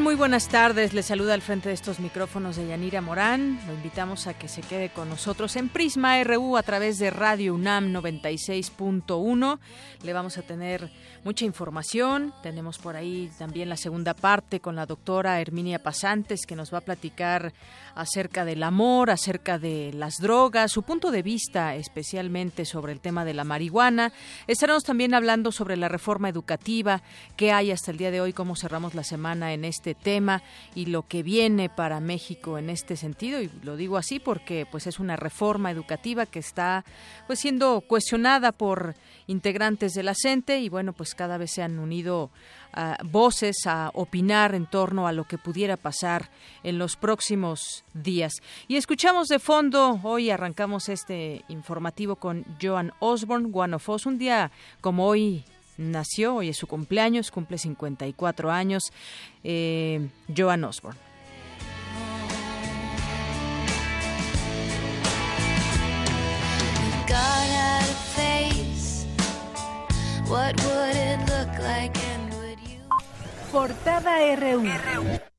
Muy buenas tardes. Le saluda al frente de estos micrófonos de Yanira Morán. Lo invitamos a que se quede con nosotros en Prisma RU a través de Radio UNAM 96.1. Le vamos a tener mucha información. Tenemos por ahí también la segunda parte con la doctora Herminia Pasantes que nos va a platicar acerca del amor, acerca de las drogas, su punto de vista especialmente sobre el tema de la marihuana. Estaremos también hablando sobre la reforma educativa, qué hay hasta el día de hoy, cómo cerramos la semana en este tema y lo que viene para México en este sentido y lo digo así porque pues es una reforma educativa que está pues siendo cuestionada por integrantes de la CENTE y bueno, pues cada vez se han unido voces a opinar en torno a lo que pudiera pasar en los próximos días. Y escuchamos de fondo, hoy arrancamos este informativo con Joan Osborne, One of Us, un día como hoy nació, hoy es su cumpleaños, cumple 54 años, eh, Joan Osborne. Portada RU.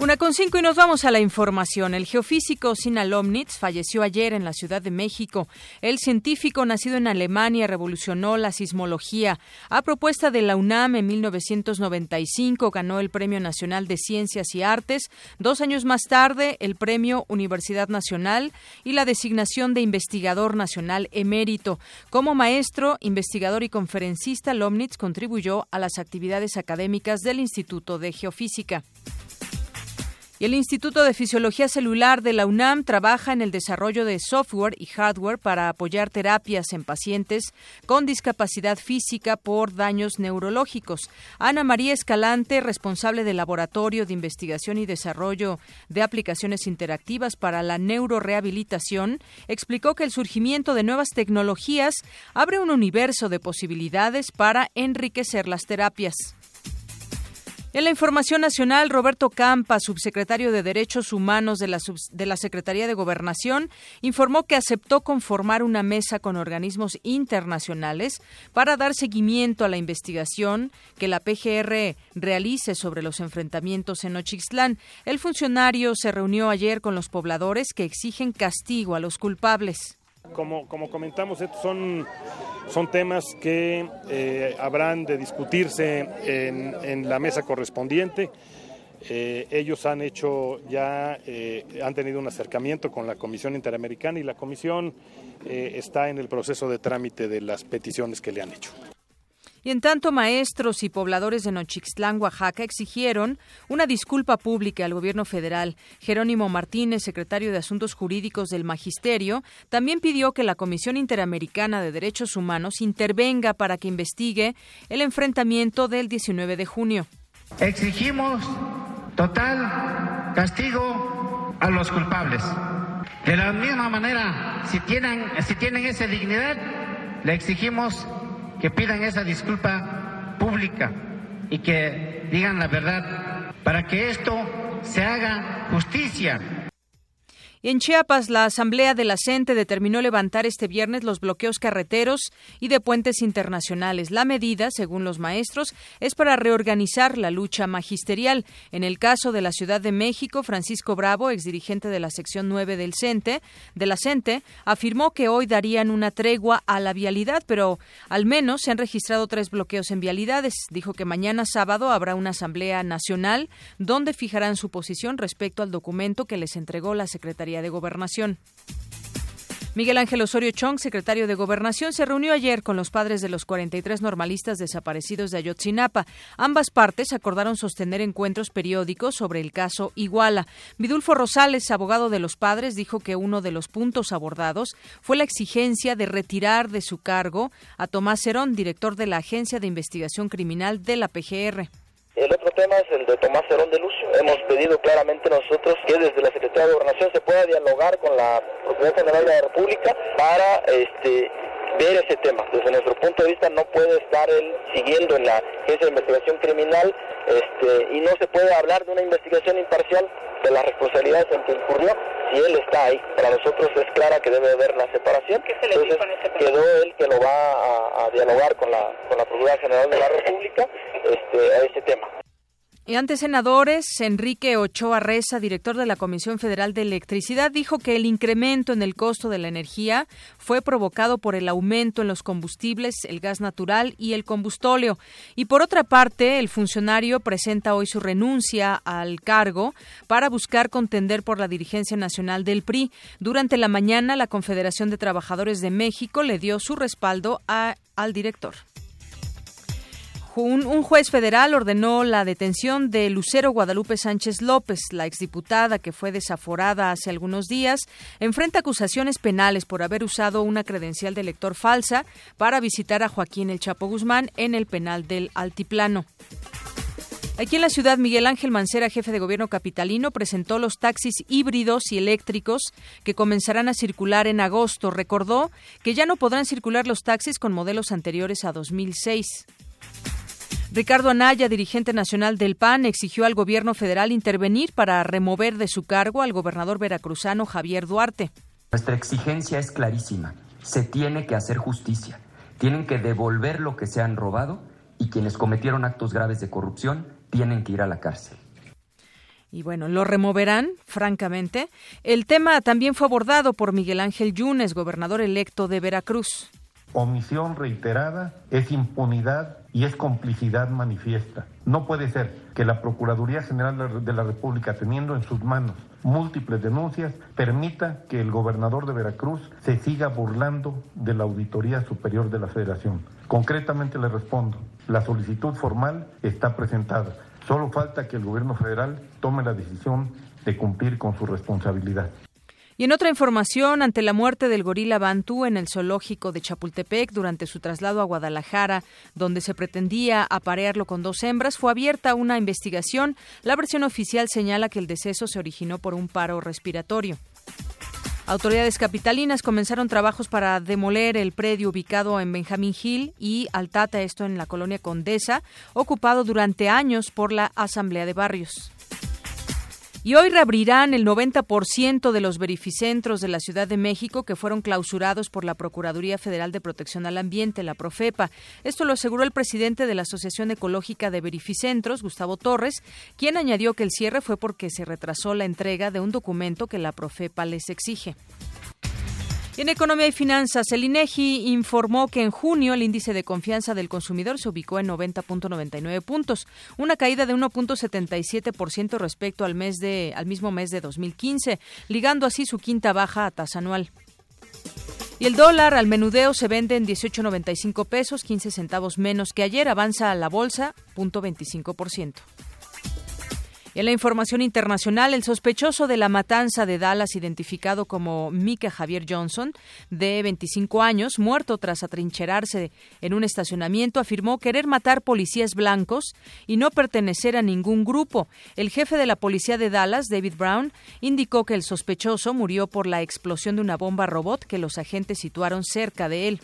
Una con cinco y nos vamos a la información. El geofísico Sina Lomnitz falleció ayer en la Ciudad de México. El científico nacido en Alemania revolucionó la sismología. A propuesta de la UNAM en 1995 ganó el Premio Nacional de Ciencias y Artes. Dos años más tarde el Premio Universidad Nacional y la designación de investigador nacional emérito. Como maestro, investigador y conferencista, Lomnitz contribuyó a las actividades académicas del Instituto de Geofísica. Y el Instituto de Fisiología Celular de la UNAM trabaja en el desarrollo de software y hardware para apoyar terapias en pacientes con discapacidad física por daños neurológicos. Ana María Escalante, responsable del Laboratorio de Investigación y Desarrollo de Aplicaciones Interactivas para la Neurorehabilitación, explicó que el surgimiento de nuevas tecnologías abre un universo de posibilidades para enriquecer las terapias. En la información nacional, Roberto Campa, subsecretario de Derechos Humanos de la, Secretaría de Gobernación, informó que aceptó conformar una mesa con organismos internacionales para dar seguimiento a la investigación que la PGR realice sobre los enfrentamientos en Ochixtlán. El funcionario se reunió ayer con los pobladores que exigen castigo a los culpables. Como, como comentamos, estos son, son temas que eh, habrán de discutirse en, la mesa correspondiente. Eh, ellos han hecho ya, eh, han tenido un acercamiento con la Comisión Interamericana y la Comisión está en el proceso de trámite de las peticiones que le han hecho. Y en tanto, maestros y pobladores de Nochixtlán, Oaxaca, exigieron una disculpa pública al gobierno federal. Jerónimo Martínez, secretario de Asuntos Jurídicos del Magisterio, también pidió que la Comisión Interamericana de Derechos Humanos intervenga para que investigue el enfrentamiento del 19 de junio. Exigimos total castigo a los culpables. De la misma manera, si tienen, si tienen esa dignidad, le exigimos que pidan esa disculpa pública y que digan la verdad para que esto se haga justicia. En Chiapas, la Asamblea de la CENTE determinó levantar este viernes los bloqueos carreteros y de puentes internacionales. La medida, según los maestros, es para reorganizar la lucha magisterial. En el caso de la Ciudad de México, Francisco Bravo, exdirigente de la sección 9 del CENTE, de la CENTE, afirmó que hoy darían una tregua a la vialidad, pero al menos se han registrado tres bloqueos en vialidades. Dijo que mañana sábado habrá una Asamblea Nacional donde fijarán su posición respecto al documento que les entregó la Secretaría de Gobernación. Miguel Ángel Osorio Chong, secretario de Gobernación, se reunió ayer con los padres de los 43 normalistas desaparecidos de Ayotzinapa. Ambas partes acordaron sostener encuentros periódicos sobre el caso Iguala. Vidulfo Rosales, abogado de los padres, dijo que uno de los puntos abordados fue la exigencia de retirar de su cargo a Tomás Cerón, director de la Agencia de Investigación Criminal de la PGR. El otro tema es el de Tomás Cerón de Lucio. Hemos pedido claramente nosotros que desde la Secretaría de Gobernación se pueda dialogar con la Procuraduría General de la República para este ver ese tema. Desde nuestro punto de vista no puede estar él siguiendo en la Agencia de Investigación Criminal este, y no se puede hablar de una investigación imparcial de las responsabilidades en que incurrió si él está ahí. Para nosotros es clara que debe haber la separación. Entonces quedó él que lo va a, a dialogar con la, con la Procuraduría General de la República este, a ese tema. Y ante senadores, Enrique Ochoa Reza, director de la Comisión Federal de Electricidad, dijo que el incremento en el costo de la energía fue provocado por el aumento en los combustibles, el gas natural y el combustóleo. Y por otra parte, el funcionario presenta hoy su renuncia al cargo para buscar contender por la dirigencia nacional del PRI. Durante la mañana, la Confederación de Trabajadores de México le dio su respaldo a, al director. Un, juez federal ordenó la detención de Lucero Guadalupe Sánchez López, la exdiputada que fue desaforada hace algunos días, enfrenta acusaciones penales por haber usado una credencial de elector falsa para visitar a Joaquín El Chapo Guzmán en el penal del Altiplano. Aquí en la ciudad, Miguel Ángel Mancera, jefe de gobierno capitalino, presentó los taxis híbridos y eléctricos que comenzarán a circular en agosto. Recordó que ya no podrán circular los taxis con modelos anteriores a 2006. Ricardo Anaya, dirigente nacional del PAN, exigió al gobierno federal intervenir para remover de su cargo al gobernador veracruzano Javier Duarte. Nuestra exigencia es clarísima. Se tiene que hacer justicia. Tienen que devolver lo que se han robado y quienes cometieron actos graves de corrupción tienen que ir a la cárcel. Y bueno, lo removerán, francamente. El tema también fue abordado por Miguel Ángel Yunes, gobernador electo de Veracruz. Omisión reiterada es impunidad y es complicidad manifiesta. No puede ser que la Procuraduría General de la República, teniendo en sus manos múltiples denuncias, permita que el gobernador de Veracruz se siga burlando de la Auditoría Superior de la Federación. Concretamente le respondo, la solicitud formal está presentada. Solo falta que el gobierno federal tome la decisión de cumplir con su responsabilidad. Y en otra información, ante la muerte del gorila Bantú en el zoológico de Chapultepec durante su traslado a Guadalajara, donde se pretendía aparearlo con dos hembras, fue abierta una investigación. La versión oficial señala que el deceso se originó por un paro respiratorio. Autoridades capitalinas comenzaron trabajos para demoler el predio ubicado en Benjamín Hill y Altata, esto en la colonia Condesa, ocupado durante años por la Asamblea de Barrios. Y hoy reabrirán el 90% de los verificentros de la Ciudad de México que fueron clausurados por la Procuraduría Federal de Protección al Ambiente, la Profepa. Esto lo aseguró el presidente de la Asociación Ecológica de Verificentros, Gustavo Torres, quien añadió que el cierre fue porque se retrasó la entrega de un documento que la Profepa les exige. En Economía y Finanzas, el INEGI informó que en junio el índice de confianza del consumidor se ubicó en 90.99 puntos, una caída de 1.77% respecto al mes de al mismo mes de 2015, ligando así su quinta baja a tasa anual. Y el dólar al menudeo se vende en 18.95 pesos, 15 centavos menos que ayer, avanza a la bolsa 0.25%. En la información internacional, el sospechoso de la matanza de Dallas, identificado como Mika Javier Johnson, de 25 años, muerto tras atrincherarse en un estacionamiento, afirmó querer matar policías blancos y no pertenecer a ningún grupo. El jefe de la policía de Dallas, David Brown, indicó que el sospechoso murió por la explosión de una bomba robot que los agentes situaron cerca de él.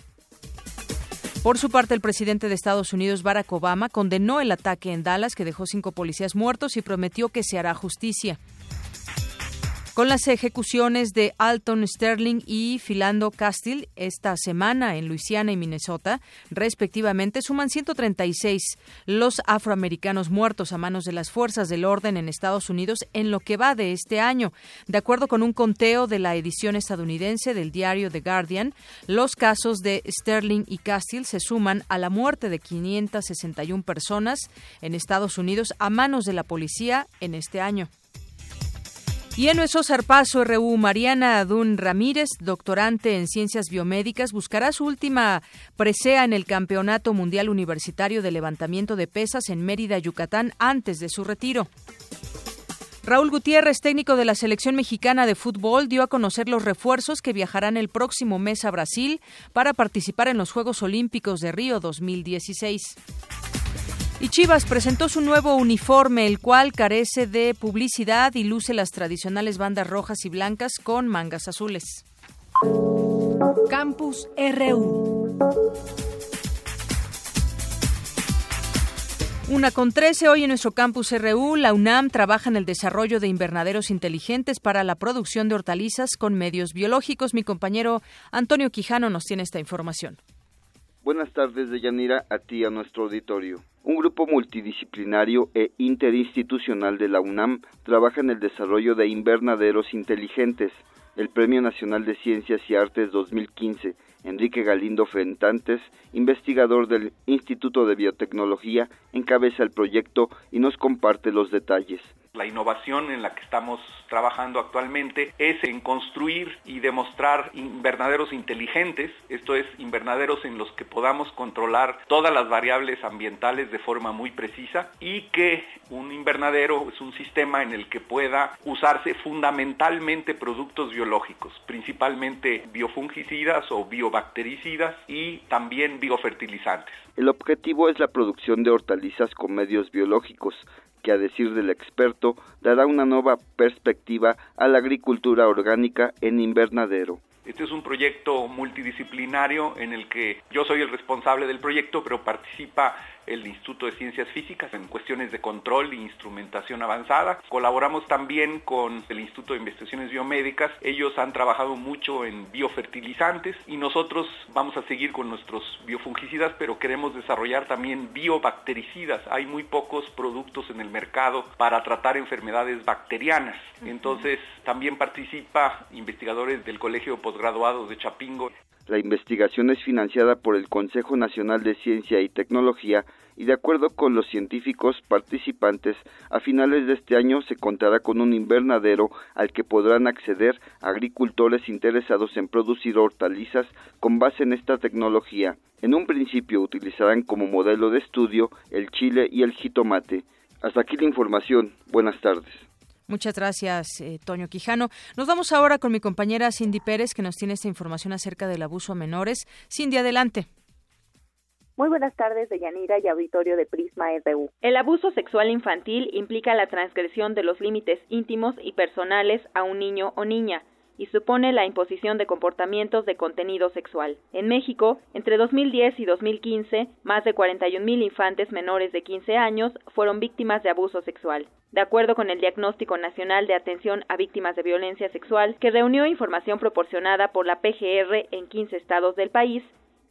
Por su parte, el presidente de Estados Unidos, Barack Obama, condenó el ataque en Dallas que dejó cinco policías muertos y prometió que se hará justicia. Con las ejecuciones de Alton Sterling y Philando Castile esta semana en Luisiana y Minnesota, respectivamente, suman 136 los afroamericanos muertos a manos de las fuerzas del orden en Estados Unidos en lo que va de este año. De acuerdo con un conteo de la edición estadounidense del diario The Guardian, los casos de Sterling y Castile se suman a la muerte de 561 personas en Estados Unidos a manos de la policía en este año. Y en nuestro zarpazo RU, Mariana Adún Ramírez, doctorante en ciencias biomédicas, buscará su última presea en el Campeonato Mundial Universitario de Levantamiento de Pesas en Mérida, Yucatán, antes de su retiro. Raúl Gutiérrez, técnico de la selección mexicana de fútbol, dio a conocer los refuerzos que viajarán el próximo mes a Brasil para participar en los Juegos Olímpicos de Río 2016. Y Chivas presentó su nuevo uniforme, el cual carece de publicidad y luce las tradicionales bandas rojas y blancas con mangas azules. Campus RU. Una con trece, hoy en nuestro campus RU, la UNAM trabaja en el desarrollo de invernaderos inteligentes para la producción de hortalizas con medios biológicos. Mi compañero Antonio Quijano nos tiene esta información. Buenas tardes, Deyanira, a ti a nuestro auditorio. Un grupo multidisciplinario e interinstitucional de la UNAM trabaja en el desarrollo de invernaderos inteligentes. El Premio Nacional de Ciencias y Artes 2015, Enrique Galindo Fentantes, investigador del Instituto de Biotecnología, encabeza el proyecto y nos comparte los detalles. La innovación en la que estamos trabajando actualmente es en construir y demostrar invernaderos inteligentes, esto es, invernaderos en los que podamos controlar todas las variables ambientales de forma muy precisa y que un invernadero es un sistema en el que pueda usarse fundamentalmente productos biológicos, principalmente biofungicidas o biobactericidas y también biofertilizantes. El objetivo es la producción de hortalizas con medios biológicos, que a decir del experto dará una nueva perspectiva a la agricultura orgánica en invernadero. Este es un proyecto multidisciplinario en el que yo soy el responsable del proyecto, pero participa el Instituto de Ciencias Físicas en cuestiones de control e instrumentación avanzada. Colaboramos también con el Instituto de Investigaciones Biomédicas. Ellos han trabajado mucho en biofertilizantes y nosotros vamos a seguir con nuestros biofungicidas, pero queremos desarrollar también biobactericidas. Hay muy pocos productos en el mercado para tratar enfermedades bacterianas. Entonces, también participa investigadores del Colegio de Postgraduados de Chapingo. La investigación es financiada por el Consejo Nacional de Ciencia y Tecnología y de acuerdo con los científicos participantes, a finales de este año se contará con un invernadero al que podrán acceder agricultores interesados en producir hortalizas con base en esta tecnología. En un principio utilizarán como modelo de estudio el chile y el jitomate. Hasta aquí la información. Buenas tardes. Muchas gracias, eh, Toño Quijano. Nos vamos ahora con mi compañera Cindy Pérez, que nos tiene esta información acerca del abuso a menores. Cindy, adelante. Muy buenas tardes, Deyanira y auditorio de Prisma RU. El abuso sexual infantil implica la transgresión de los límites íntimos y personales a un niño o niña y supone la imposición de comportamientos de contenido sexual. En México, entre 2010 y 2015, más de 41.000 infantes menores de 15 años fueron víctimas de abuso sexual. De acuerdo con el Diagnóstico Nacional de Atención a Víctimas de Violencia Sexual, que reunió información proporcionada por la PGR en 15 estados del país,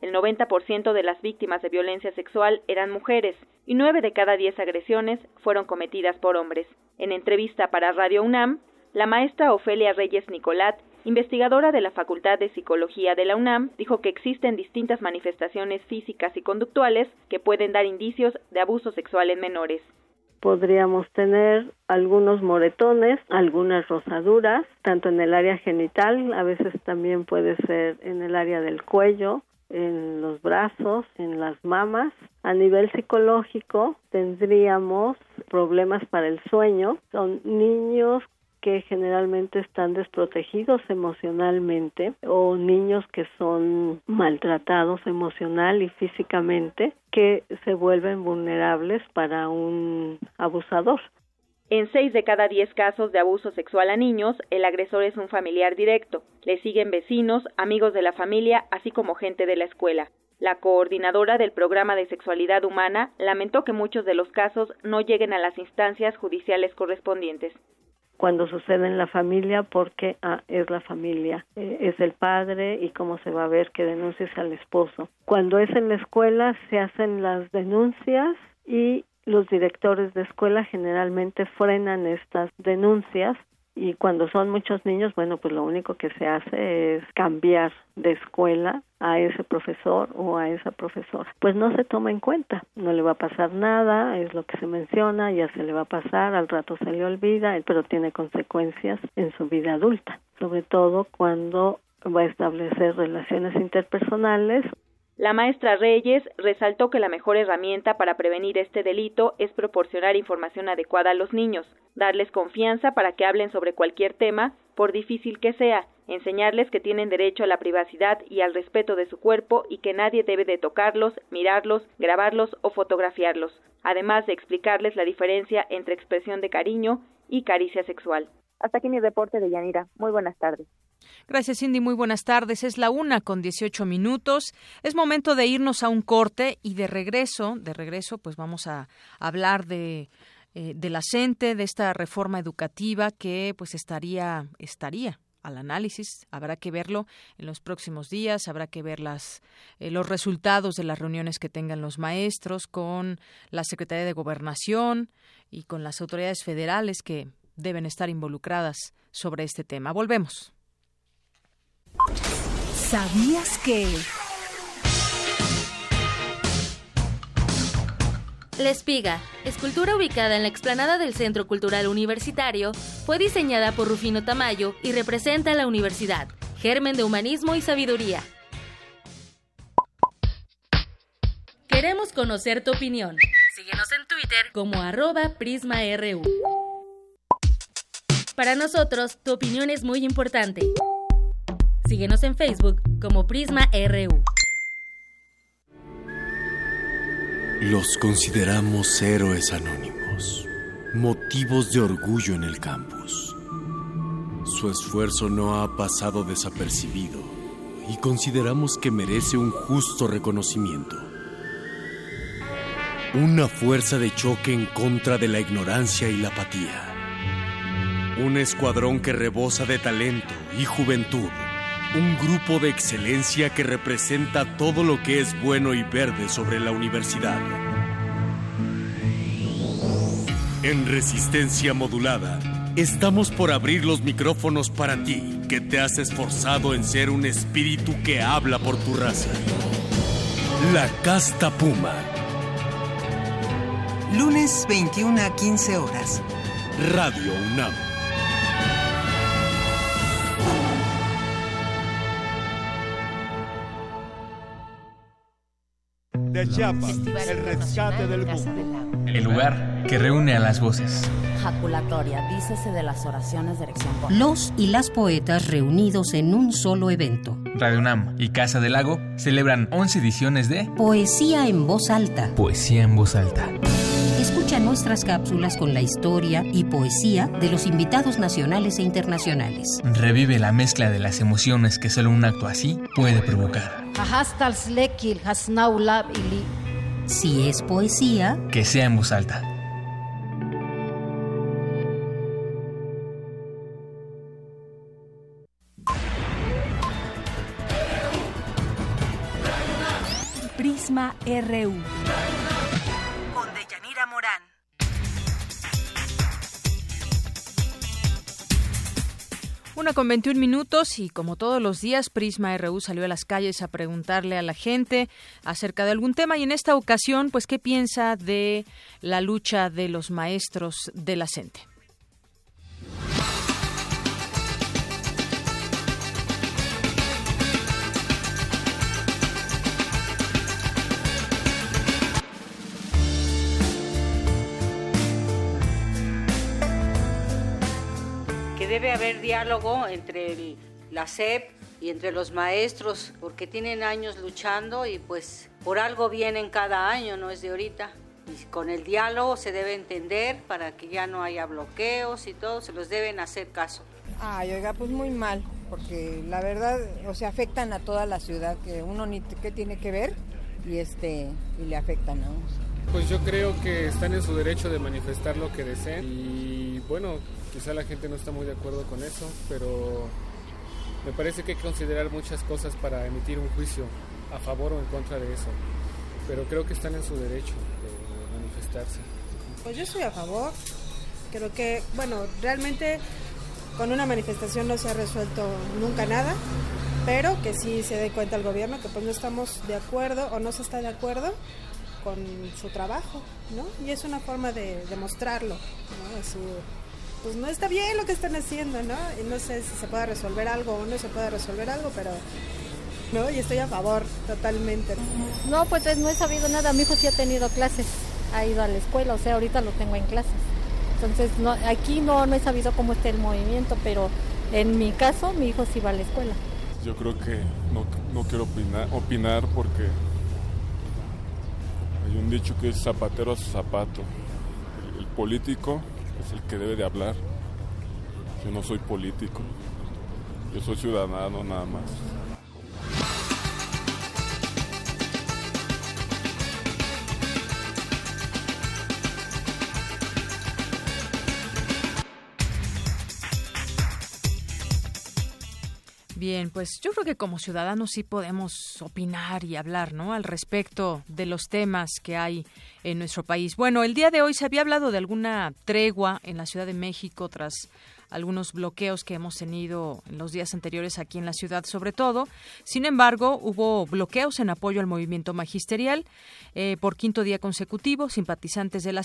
el 90% de las víctimas de violencia sexual eran mujeres y 9 de cada 10 agresiones fueron cometidas por hombres. En entrevista para Radio UNAM, la maestra Ofelia Reyes Nicolat, investigadora de la Facultad de Psicología de la UNAM, dijo que existen distintas manifestaciones físicas y conductuales que pueden dar indicios de abuso sexual en menores. Podríamos tener algunos moretones, algunas rosaduras, tanto en el área genital, a veces también puede ser en el área del cuello, en los brazos, en las mamas. A nivel psicológico tendríamos problemas para el sueño. Son niños que generalmente están desprotegidos emocionalmente o niños que son maltratados emocional y físicamente que se vuelven vulnerables para un abusador. En seis de cada diez casos de abuso sexual a niños, el agresor es un familiar directo. Le siguen vecinos, amigos de la familia, así como gente de la escuela. La coordinadora del programa de sexualidad humana lamentó que muchos de los casos no lleguen a las instancias judiciales correspondientes cuando sucede en la familia porque ah, es la familia, eh, es el padre y cómo se va a ver que denuncies al esposo. Cuando es en la escuela se hacen las denuncias y los directores de escuela generalmente frenan estas denuncias y cuando son muchos niños, bueno, pues lo único que se hace es cambiar de escuela a ese profesor o a esa profesora. Pues no se toma en cuenta, no le va a pasar nada, es lo que se menciona, ya se le va a pasar, al rato se le olvida, pero tiene consecuencias en su vida adulta, sobre todo cuando va a establecer relaciones interpersonales la maestra Reyes resaltó que la mejor herramienta para prevenir este delito es proporcionar información adecuada a los niños, darles confianza para que hablen sobre cualquier tema, por difícil que sea, enseñarles que tienen derecho a la privacidad y al respeto de su cuerpo y que nadie debe de tocarlos, mirarlos, grabarlos o fotografiarlos, además de explicarles la diferencia entre expresión de cariño y caricia sexual. Hasta aquí mi reporte de Yanira. Muy buenas tardes. Gracias, Cindy. Muy buenas tardes. Es la una con 18 minutos. Es momento de irnos a un corte y de regreso, de regreso, pues vamos a hablar de eh, de la CENTE, de esta reforma educativa que pues estaría estaría al análisis. Habrá que verlo en los próximos días, habrá que ver las, eh, los resultados de las reuniones que tengan los maestros con la Secretaría de Gobernación y con las autoridades federales que deben estar involucradas sobre este tema. Volvemos. ¿Sabías que... La espiga, escultura ubicada en la explanada del Centro Cultural Universitario, fue diseñada por Rufino Tamayo y representa a la universidad, germen de humanismo y sabiduría. Queremos conocer tu opinión. Síguenos en Twitter como arroba PrismaRU. Para nosotros, tu opinión es muy importante. Síguenos en Facebook como Prisma RU. Los consideramos héroes anónimos, motivos de orgullo en el campus. Su esfuerzo no ha pasado desapercibido y consideramos que merece un justo reconocimiento. Una fuerza de choque en contra de la ignorancia y la apatía. Un escuadrón que rebosa de talento y juventud un grupo de excelencia que representa todo lo que es bueno y verde sobre la universidad. En resistencia modulada, estamos por abrir los micrófonos para ti, que te has esforzado en ser un espíritu que habla por tu raza. La Casta Puma. Lunes 21 a 15 horas. Radio UNAM. De Chiapas, el rescate del mundo. El lugar que reúne a las voces. Jaculatoria, dícese de las oraciones de erección. Los y las poetas reunidos en un solo evento. Radio UNAM y Casa del Lago celebran 11 ediciones de Poesía en voz alta. Poesía en voz alta. Escucha nuestras cápsulas con la historia y poesía de los invitados nacionales e internacionales. Revive la mezcla de las emociones que solo un acto así puede provocar. Si es poesía, que sea en voz alta. Prisma RU. Una con 21 minutos y como todos los días, Prisma RU salió a las calles a preguntarle a la gente acerca de algún tema y en esta ocasión, pues, ¿qué piensa de la lucha de los maestros de la CENTE? Debe haber diálogo entre la SEP y entre los maestros, porque tienen años luchando y pues por algo vienen cada año, no es de ahorita. Y con el diálogo se debe entender para que ya no haya bloqueos y todo, se los deben hacer caso. Ay, oiga, pues muy mal, porque la verdad, o sea, afectan a toda la ciudad, que uno ni qué tiene que ver y este y le afectan a uno. Pues yo creo que están en su derecho de manifestar lo que deseen y bueno, quizá la gente no está muy de acuerdo con eso, pero me parece que hay que considerar muchas cosas para emitir un juicio a favor o en contra de eso, pero creo que están en su derecho de manifestarse. Pues yo estoy a favor, creo que, bueno, realmente con una manifestación no se ha resuelto nunca nada, pero que sí se dé cuenta el gobierno que pues no estamos de acuerdo o no se está de acuerdo con su trabajo, ¿no? Y es una forma de demostrarlo, ¿no? Pues no está bien lo que están haciendo, ¿no? Y no sé si se puede resolver algo o no se puede resolver algo, pero ¿no? Y estoy a favor totalmente. No, pues no he sabido nada. Mi hijo sí ha tenido clases, ha ido a la escuela, o sea, ahorita lo tengo en clases. Entonces, no, aquí no, no he sabido cómo está el movimiento, pero en mi caso, mi hijo sí va a la escuela. Yo creo que no, no quiero opinar, opinar porque hay un dicho que es zapatero a su zapato. El, el político es el que debe de hablar. Yo no soy político. Yo soy ciudadano nada más. Bien, pues yo creo que como ciudadanos sí podemos opinar y hablar, ¿no? Al respecto de los temas que hay en nuestro país. Bueno, el día de hoy se había hablado de alguna tregua en la Ciudad de México tras algunos bloqueos que hemos tenido en los días anteriores aquí en la ciudad, sobre todo. Sin embargo, hubo bloqueos en apoyo al movimiento magisterial eh, por quinto día consecutivo. Simpatizantes de la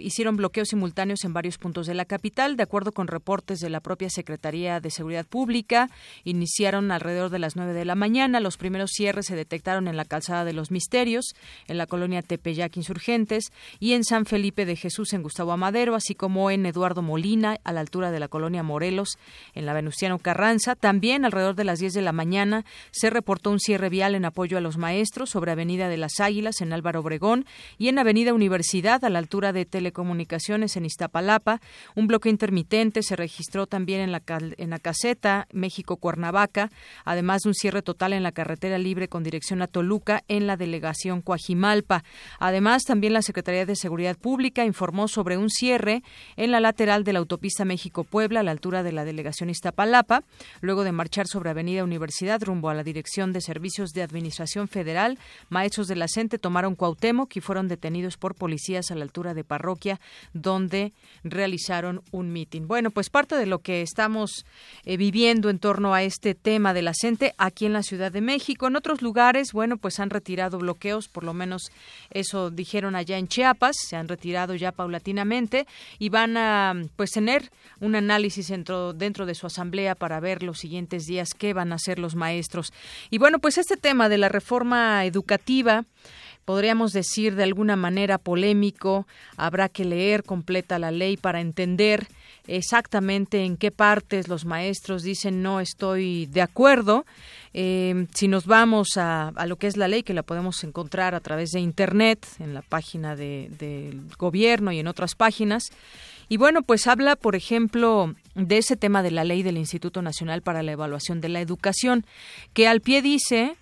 hicieron bloqueos simultáneos en varios puntos de la capital. De acuerdo con reportes de la propia Secretaría de Seguridad Pública, iniciaron alrededor de las nueve de la mañana. Los primeros cierres se detectaron en la calzada de los Misterios, en la colonia Tepeyac Insurgentes y en San Felipe de Jesús en Gustavo Amadero, así como en Eduardo Molina, a la altura de la colonia Morelos, en la Venustiano Carranza. También alrededor de las 10 de la mañana se reportó un cierre vial en apoyo a los maestros sobre Avenida de las Águilas en Álvaro Obregón y en Avenida Universidad a la altura de Telecomunicaciones en Iztapalapa. Un bloque intermitente se registró también en la, en la caseta México-Cuernavaca, además de un cierre total en la carretera libre con dirección a Toluca en la delegación Coajimalpa. Además, también la Secretaría de Seguridad Pública informó sobre un cierre en la lateral de la autopista México-Puebla a la altura de la delegación Iztapalapa, luego de marchar sobre Avenida Universidad rumbo a la Dirección de Servicios de Administración Federal. Maestros de la CENTE tomaron Cuauhtémoc y fueron detenidos por policías a la altura de Parroquia, donde realizaron un mitin. Bueno, pues parte de lo que estamos eh, viviendo en torno a este tema de la CENTE aquí en la Ciudad de México. En otros lugares, bueno, pues han retirado bloqueos, por lo menos eso dijeron allá en Chiapas, se han retirado ya paulatinamente y van a pues tener un análisis dentro, dentro de su asamblea para ver los siguientes días qué van a hacer los maestros. Y bueno, pues este tema de la reforma educativa podríamos decir de alguna manera polémico, habrá que leer completa la ley para entender exactamente en qué partes los maestros dicen no estoy de acuerdo. Eh, si nos vamos a, a, lo que es la ley, que la podemos encontrar a través de Internet, en la página del de gobierno y en otras páginas, y bueno, pues habla, por ejemplo, de ese tema de la ley del Instituto Nacional para la Evaluación de la Educación, que al pie dice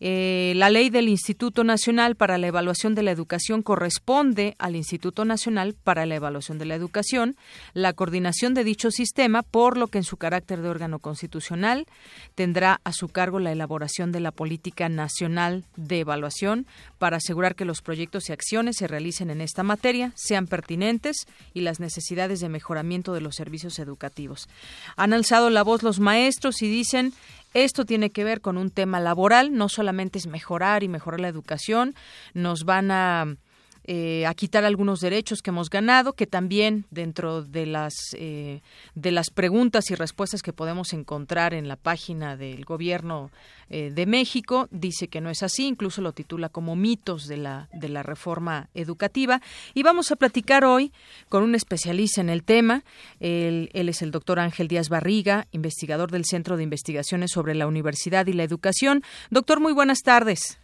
eh, la ley del Instituto Nacional para la Evaluación de la Educación corresponde al Instituto Nacional para la Evaluación de la Educación, la coordinación de dicho sistema, por lo que en su carácter de órgano constitucional tendrá a su cargo la elaboración de la política nacional de evaluación para asegurar que los proyectos y acciones se realicen en esta materia sean pertinentes y las necesidades de mejoramiento de los servicios educativos. Han alzado la voz los maestros y dicen esto tiene que ver con un tema laboral, no solamente es mejorar y mejorar la educación, nos van a eh, a quitar algunos derechos que hemos ganado, que también dentro de las eh, de las preguntas y respuestas que podemos encontrar en la página del gobierno eh, de México dice que no es así, incluso lo titula como mitos de la de la reforma educativa y vamos a platicar hoy con un especialista en el tema. Él, él es el doctor Ángel Díaz Barriga, investigador del Centro de Investigaciones sobre la Universidad y la Educación. Doctor, muy buenas tardes.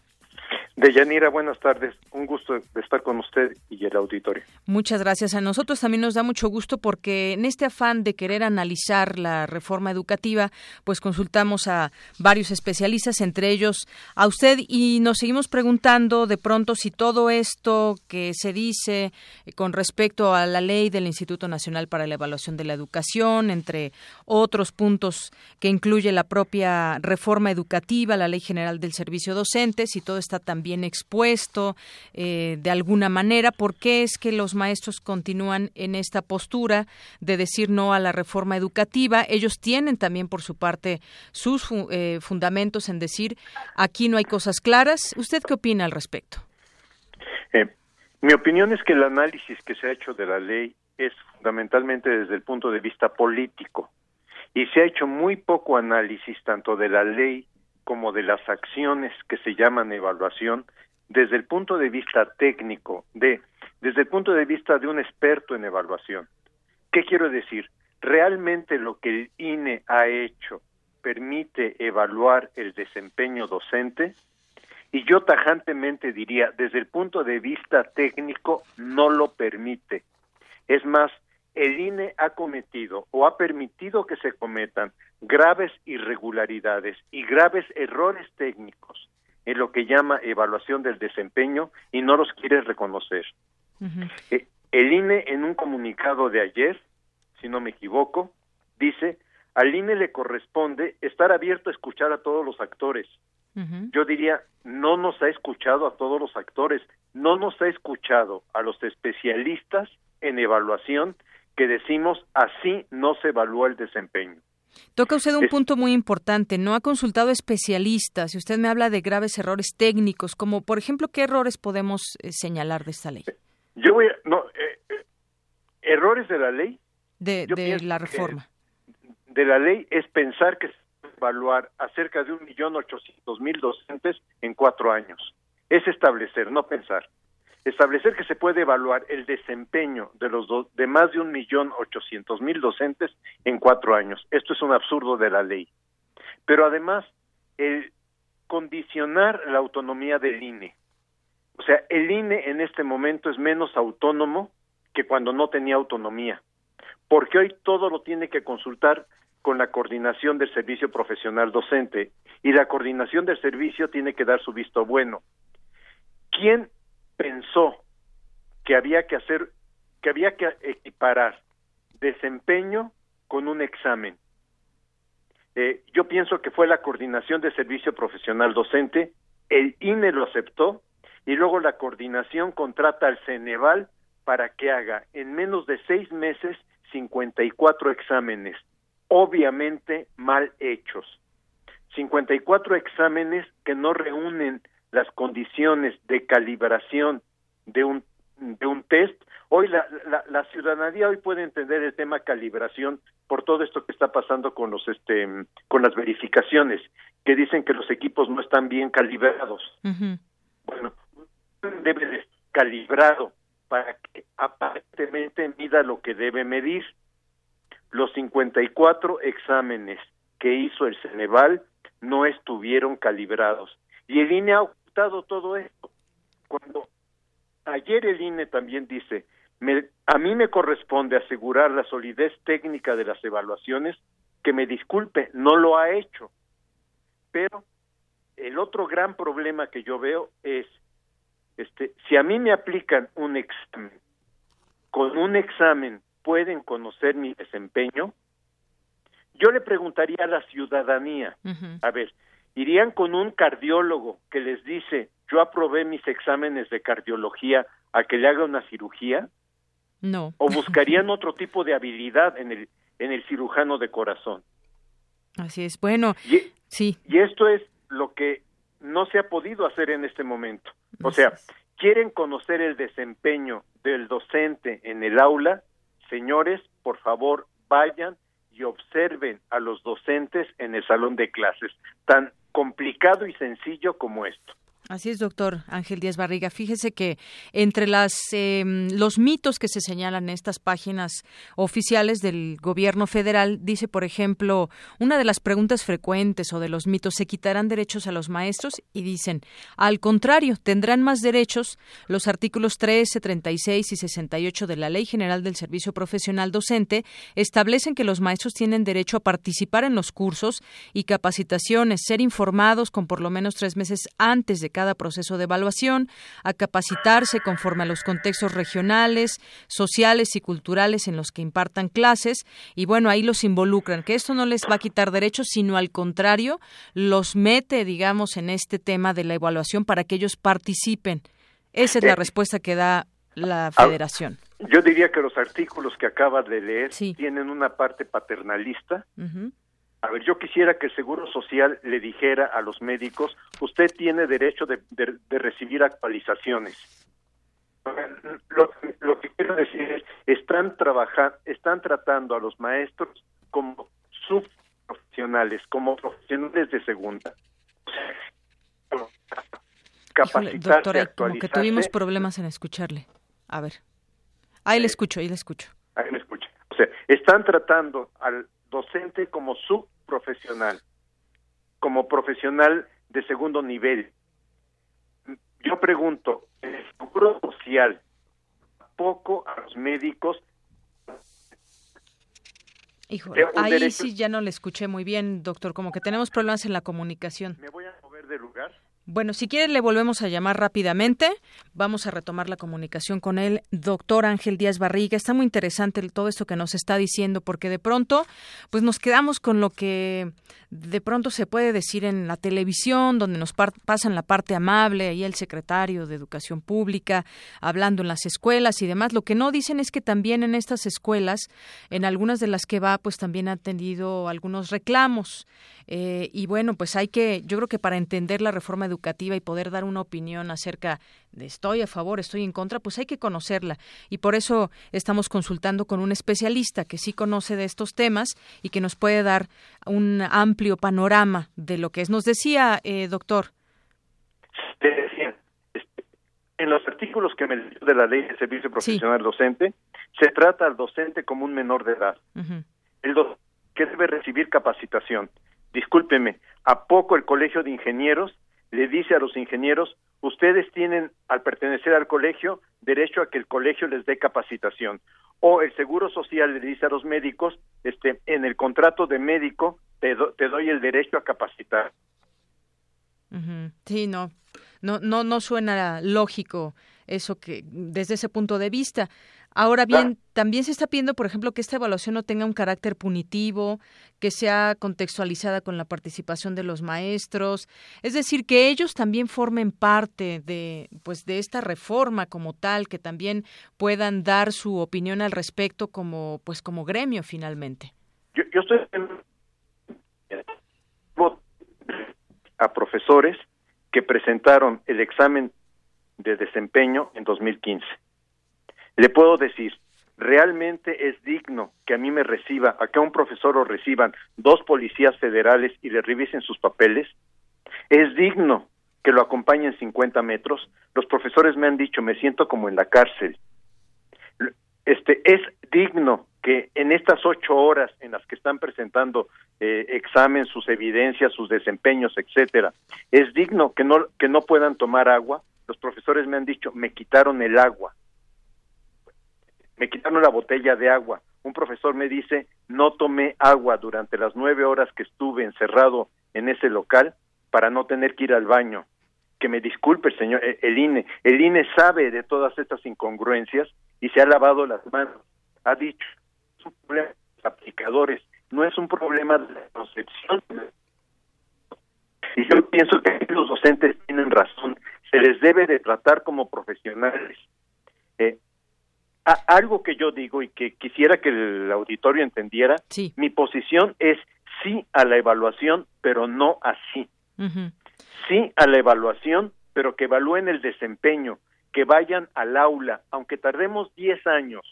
Deyanira, buenas tardes. Un gusto de estar con usted y el auditorio. Muchas gracias. A nosotros también nos da mucho gusto porque en este afán de querer analizar la reforma educativa, pues consultamos a varios especialistas, entre ellos a usted, y nos seguimos preguntando de pronto si todo esto que se dice con respecto a la ley del Instituto Nacional para la Evaluación de la Educación, entre otros puntos que incluye la propia reforma educativa, la Ley General del Servicio Docente, si todo está también bien expuesto eh, de alguna manera. ¿Por qué es que los maestros continúan en esta postura de decir no a la reforma educativa? Ellos tienen también, por su parte, sus eh, fundamentos en decir aquí no hay cosas claras. ¿Usted qué opina al respecto? Eh, mi opinión es que el análisis que se ha hecho de la ley es fundamentalmente desde el punto de vista político y se ha hecho muy poco análisis tanto de la ley como de las acciones que se llaman evaluación desde el punto de vista técnico, de desde el punto de vista de un experto en evaluación. ¿Qué quiero decir? Realmente lo que el INE ha hecho permite evaluar el desempeño docente y yo tajantemente diría, desde el punto de vista técnico, no lo permite. Es más, el INE ha cometido o ha permitido que se cometan graves irregularidades y graves errores técnicos en lo que llama evaluación del desempeño y no los quiere reconocer. Eh, el INE en un comunicado de ayer, si no me equivoco, dice, al INE le corresponde estar abierto a escuchar a todos los actores. Yo diría, no nos ha escuchado a todos los actores, no nos ha escuchado a los especialistas en evaluación que decimos así no se evalúa el desempeño. Toca usted un punto muy importante. No ha consultado especialistas. Si usted me habla de graves errores técnicos, como por ejemplo, ¿qué errores podemos eh, señalar de esta ley? Yo voy a, no, eh, eh, errores de la ley. De, la reforma. De la ley es pensar que se va a evaluar a cerca de un millón ochocientos mil docentes en cuatro años. Es establecer, no pensar establecer que se puede evaluar el desempeño de los de más de un millón ochocientos mil docentes en cuatro años. Esto es un absurdo de la ley. Pero además, el condicionar la autonomía del INE. O sea, el INE en este momento es menos autónomo que cuando no tenía autonomía, porque hoy todo lo tiene que consultar con la coordinación del servicio profesional docente y la coordinación del servicio tiene que dar su visto bueno. ¿Quién pensó que había que hacer, que había que equiparar desempeño con un examen. Eh, yo pienso que fue la coordinación de servicio profesional docente, el INE lo aceptó y luego la coordinación contrata al Ceneval para que haga en menos de seis meses 54 exámenes, obviamente mal hechos. 54 exámenes que no reúnen las condiciones de calibración de un de un test. Hoy la, la, ciudadanía hoy puede entender el tema calibración por todo esto que está pasando con los este con las verificaciones que dicen que los equipos no están bien calibrados. Bueno, debe de estar calibrado para que aparentemente mida lo que debe medir. Los 54 exámenes que hizo el Ceneval no estuvieron calibrados y el INE todo esto. Cuando ayer el INE también dice, a mí me corresponde asegurar la solidez técnica de las evaluaciones, que me disculpe, no lo ha hecho. Pero el otro gran problema que yo veo es, este, si a mí me aplican un examen, con un examen pueden conocer mi desempeño, yo le preguntaría a la ciudadanía, a ver, irían con un cardiólogo que les dice, yo aprobé mis exámenes de cardiología a que le haga una cirugía? No. ¿O buscarían otro tipo de habilidad en el, en el cirujano de corazón? Así es. Bueno, sí. Y esto es lo que no se ha podido hacer en este momento. O sea, quieren conocer el desempeño del docente en el aula, señores, por favor, vayan y observen a los docentes en el salón de clases. Tan complicado y sencillo como esto. Así es, doctor Ángel Díaz Barriga. Fíjese que entre las em, los mitos que se señalan en estas páginas oficiales del gobierno federal, dice, por ejemplo, una de las preguntas frecuentes o de los mitos, ¿se quitarán derechos a los maestros? Y dicen, al contrario, tendrán más derechos. Los artículos 13, 36 y 68 de la Ley General del Servicio Profesional Docente establecen que los maestros tienen derecho a participar en los cursos y capacitaciones, ser informados con por lo menos tres meses antes de cada proceso de evaluación, a capacitarse conforme a los contextos regionales, sociales y culturales en los que impartan clases y bueno, ahí los involucran, que esto no les va a quitar derechos, sino al contrario, los mete, digamos, en este tema de la evaluación para que ellos participen. Esa es la respuesta que da la federación. Yo diría que los artículos que acaba de leer tienen una parte paternalista. A ver, yo quisiera que el Seguro Social le dijera a los médicos, usted tiene derecho de, recibir actualizaciones. Lo, que quiero decir es, están trabajando, están tratando a los maestros como subprofesionales, como profesionales de segunda. Capacitarse, doctora, como que tuvimos problemas en escucharle. A ver. Ahí le escucho, ahí le escucho. Ahí le escucho. O sea, están tratando al docente como subprofesional, como profesional de segundo nivel. Yo pregunto, ¿en el seguro social poco a los médicos? Híjole, ahí sí ya no le escuché muy bien, doctor, como que tenemos problemas en la comunicación. ¿Me voy a mover de lugar? Bueno, si quiere le volvemos a llamar rápidamente. Vamos a retomar la comunicación con el doctor Ángel Díaz Barriga. Está muy interesante todo esto que nos está diciendo porque de pronto pues nos quedamos con lo que de pronto se puede decir en la televisión, donde nos pasan la parte amable, ahí el secretario de Educación Pública hablando en las escuelas y demás. Lo que no dicen es que también en estas escuelas, en algunas de las que va, pues también ha tenido algunos reclamos. Eh, y bueno, pues hay que, yo creo que para entender la reforma educativa y poder dar una opinión acerca de estoy a favor, estoy en contra, pues hay que conocerla. Y por eso estamos consultando con un especialista que sí conoce de estos temas y que nos puede dar un amplio panorama de lo que es. Nos decía, eh, doctor. Te decía, este, en los artículos que me dio de la ley de servicio profesional docente, se trata al docente como un menor de edad. El docente que debe recibir capacitación discúlpeme, ¿a poco el Colegio de Ingenieros le dice a los ingenieros, ustedes tienen, al pertenecer al colegio, derecho a que el colegio les dé capacitación? O el Seguro Social le dice a los médicos, este, en el contrato de médico te, te doy el derecho a capacitar. Sí, no, no, no, no suena lógico eso que desde ese punto de vista. Ahora bien, también se está pidiendo, por ejemplo, que esta evaluación no tenga un carácter punitivo, que sea contextualizada con la participación de los maestros, es decir, que ellos también formen parte de, pues, de esta reforma como tal, que también puedan dar su opinión al respecto como, pues, como gremio finalmente. Yo, yo estoy a profesores que presentaron el examen de desempeño en 2015 le puedo decir, realmente es digno que a mí me reciba, a que a un profesor lo reciban dos policías federales y le revisen sus papeles. Es digno que lo acompañen 50 metros. Los profesores me han dicho, me siento como en la cárcel. Este es digno que en estas ocho horas en las que están presentando eh, examen, sus evidencias, sus desempeños, etcétera, es digno que no que no puedan tomar agua. Los profesores me han dicho, me quitaron el agua me quitaron la botella de agua. Un profesor me dice, no tomé agua durante las nueve horas que estuve encerrado en ese local para no tener que ir al baño. Que me disculpe, señor, eh, el INE. El INE sabe de todas estas incongruencias y se ha lavado las manos. Ha dicho, es un problema de los aplicadores, no es un problema de la concepción. Y yo pienso que los docentes tienen razón. Se les debe de tratar como profesionales. Eh, algo que yo digo y que quisiera que el auditorio entendiera, mi posición es sí a la evaluación, pero no así. Sí a la evaluación, pero que evalúen el desempeño, que vayan al aula, aunque tardemos 10 años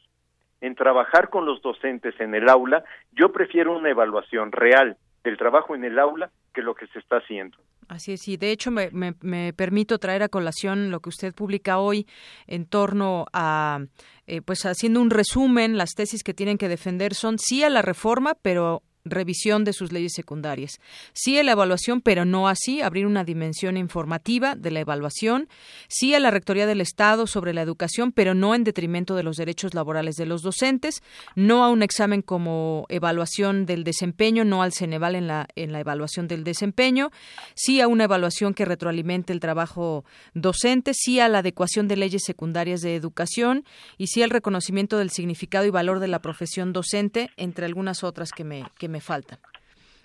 en trabajar con los docentes en el aula, yo prefiero una evaluación real del trabajo en el aula que lo que se está haciendo. Así es, y de hecho me, me, permito traer a colación lo que usted publica hoy en torno a, eh, pues haciendo un resumen, las tesis que tienen que defender son sí a la reforma, pero revisión de sus leyes secundarias. Sí a la evaluación, pero no así, abrir una dimensión informativa de la evaluación. Sí a la Rectoría del Estado sobre la educación, pero no en detrimento de los derechos laborales de los docentes. No a un examen como evaluación del desempeño, no al Ceneval en la, en la evaluación del desempeño. Sí a una evaluación que retroalimente el trabajo docente. Sí a la adecuación de leyes secundarias de educación. Y sí al reconocimiento del significado y valor de la profesión docente, entre algunas otras que me, que me faltan.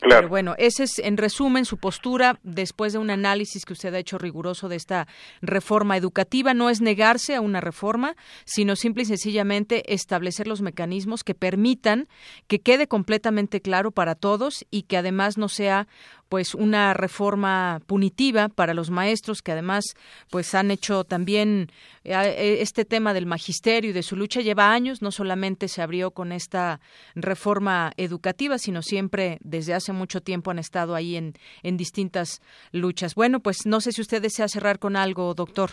Pero bueno, ese es en resumen su postura después de un análisis que usted ha hecho riguroso de esta reforma educativa. No es negarse a una reforma, sino simple y sencillamente establecer los mecanismos que permitan que quede completamente claro para todos y que además no sea pues una reforma punitiva para los maestros que además pues han hecho también eh, eh, este tema del magisterio y de su lucha. Lleva años no solamente se abrió con esta reforma educativa sino siempre desde hace mucho tiempo han estado ahí en, en distintas luchas. Bueno pues no sé si usted desea cerrar con algo doctor.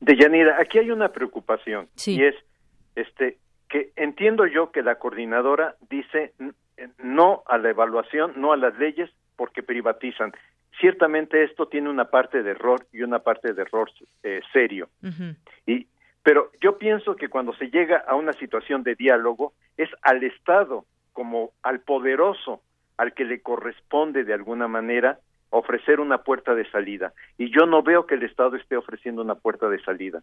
Deyanira aquí hay una preocupación y es este que entiendo yo que la coordinadora dice no a la evaluación no a las leyes porque privatizan. Ciertamente esto tiene una parte de error y una parte de error eh, serio. Y pero yo pienso que cuando se llega a una situación de diálogo es al Estado como al poderoso al que le corresponde de alguna manera ofrecer una puerta de salida. Y yo no veo que el Estado esté ofreciendo una puerta de salida.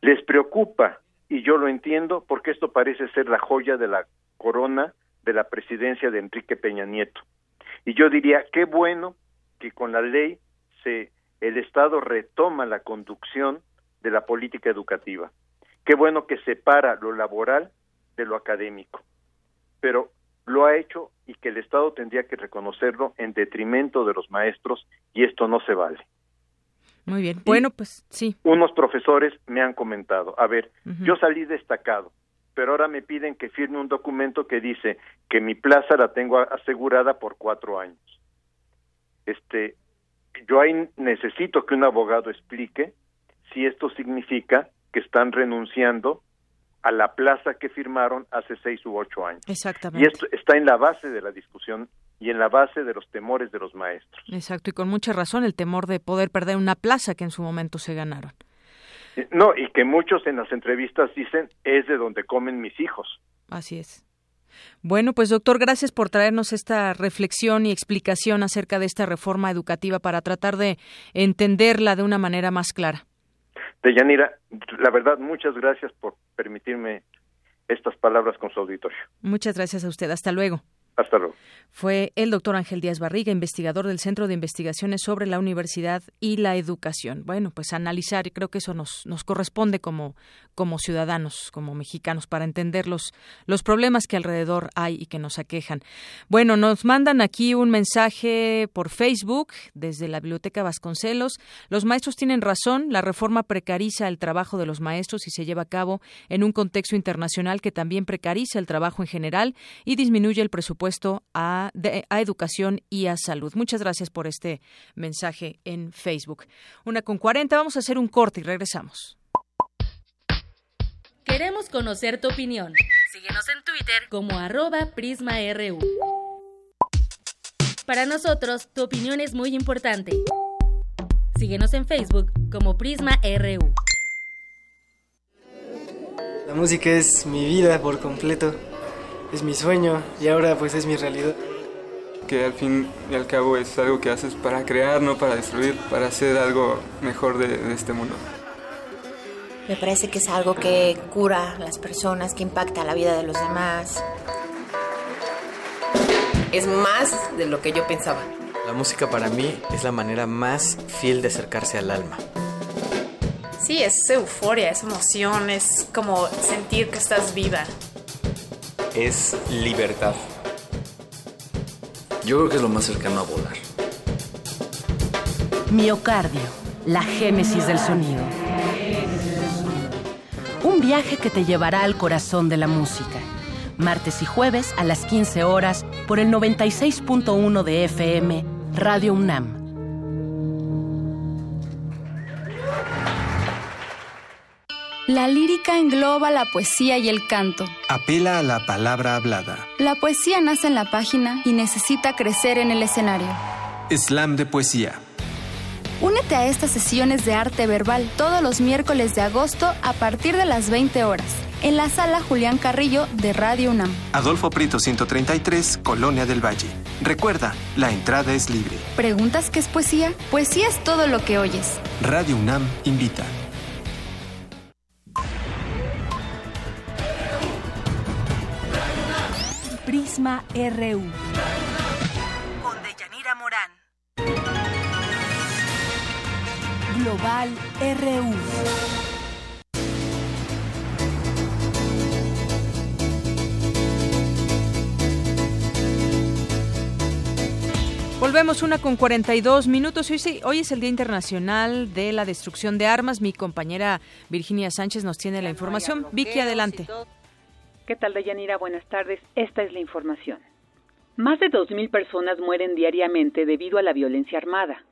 Les preocupa, y yo lo entiendo, porque esto parece ser la joya de la corona de la presidencia de Enrique Peña Nieto. Y yo diría, qué bueno que con la ley se, el Estado retoma la conducción de la política educativa. Qué bueno que separa lo laboral de lo académico. Pero lo ha hecho y que el Estado tendría que reconocerlo en detrimento de los maestros y esto no se vale. Muy bien. Bueno, pues sí. Unos profesores me han comentado, a ver, yo salí destacado, pero ahora me piden que firme un documento que dice que mi plaza la tengo asegurada por cuatro años. Este, yo ahí necesito que un abogado explique si esto significa que están renunciando a la plaza que firmaron hace seis u ocho años. Exactamente. Y esto está en la base de la discusión y en la base de los temores de los maestros. Exacto, y con mucha razón el temor de poder perder una plaza que en su momento se ganaron. No, y que muchos en las entrevistas dicen es de donde comen mis hijos. Así es. Bueno, pues doctor, gracias por traernos esta reflexión y explicación acerca de esta reforma educativa para tratar de entenderla de una manera más clara. Deyanira, la verdad, muchas gracias por permitirme estas palabras con su auditorio. Muchas gracias a usted. Hasta luego. Hasta luego. Fue el doctor Ángel Díaz Barriga, investigador del Centro de Investigaciones sobre la Universidad y la Educación. Bueno, pues analizar, y creo que eso nos, nos corresponde como, ciudadanos, como mexicanos, para entender los problemas que alrededor hay y que nos aquejan. Bueno, nos mandan aquí un mensaje por Facebook desde la Biblioteca Vasconcelos. Los maestros tienen razón, la reforma precariza el trabajo de los maestros y se lleva a cabo en un contexto internacional que también precariza el trabajo en general y disminuye el presupuesto a a, educación y a salud. Muchas gracias por este mensaje en Facebook. Una con 40, vamos a hacer un corte y regresamos. Queremos conocer tu opinión. Síguenos en Twitter como arroba PrismaRU. Para nosotros, tu opinión es muy importante. Síguenos en Facebook como PrismaRU. La música es mi vida por completo, es mi sueño y ahora pues es mi realidad que al fin y al cabo es algo que haces para crear, no para destruir, para hacer algo mejor de, este mundo. Me parece que es algo que cura a las personas, que impacta la vida de los demás. Es más de lo que yo pensaba. La música para mí es la manera más fiel de acercarse al alma. Sí, es euforia, es emoción, es como sentir que estás viva. Es libertad. Yo creo que es lo más cercano a volar. Miocardio, la génesis del sonido. Un viaje que te llevará al corazón de la música. Martes y jueves a las 15 horas por el 96.1 de FM, Radio UNAM. La lírica engloba la poesía y el canto. Apela a la palabra hablada. La poesía nace en la página y necesita crecer en el escenario. Slam de poesía. Únete a estas sesiones de arte verbal todos los miércoles de agosto a partir de las 20 horas en la sala Julián Carrillo de Radio UNAM. Adolfo Prito 133, Colonia del Valle. Recuerda, la entrada es libre. ¿Preguntas qué es poesía? Poesía es todo lo que oyes. Radio UNAM invita. Prisma RU. Con Deyanira Morán. Global RU. Volvemos una con 42 minutos. Hoy, hoy es el Día Internacional de la Destrucción de Armas. Mi compañera Virginia Sánchez nos tiene la información. Vicky, adelante. ¿Qué tal, Dayanira? Buenas tardes. Esta es la información. Más de 2.000 personas mueren diariamente debido a la violencia armada,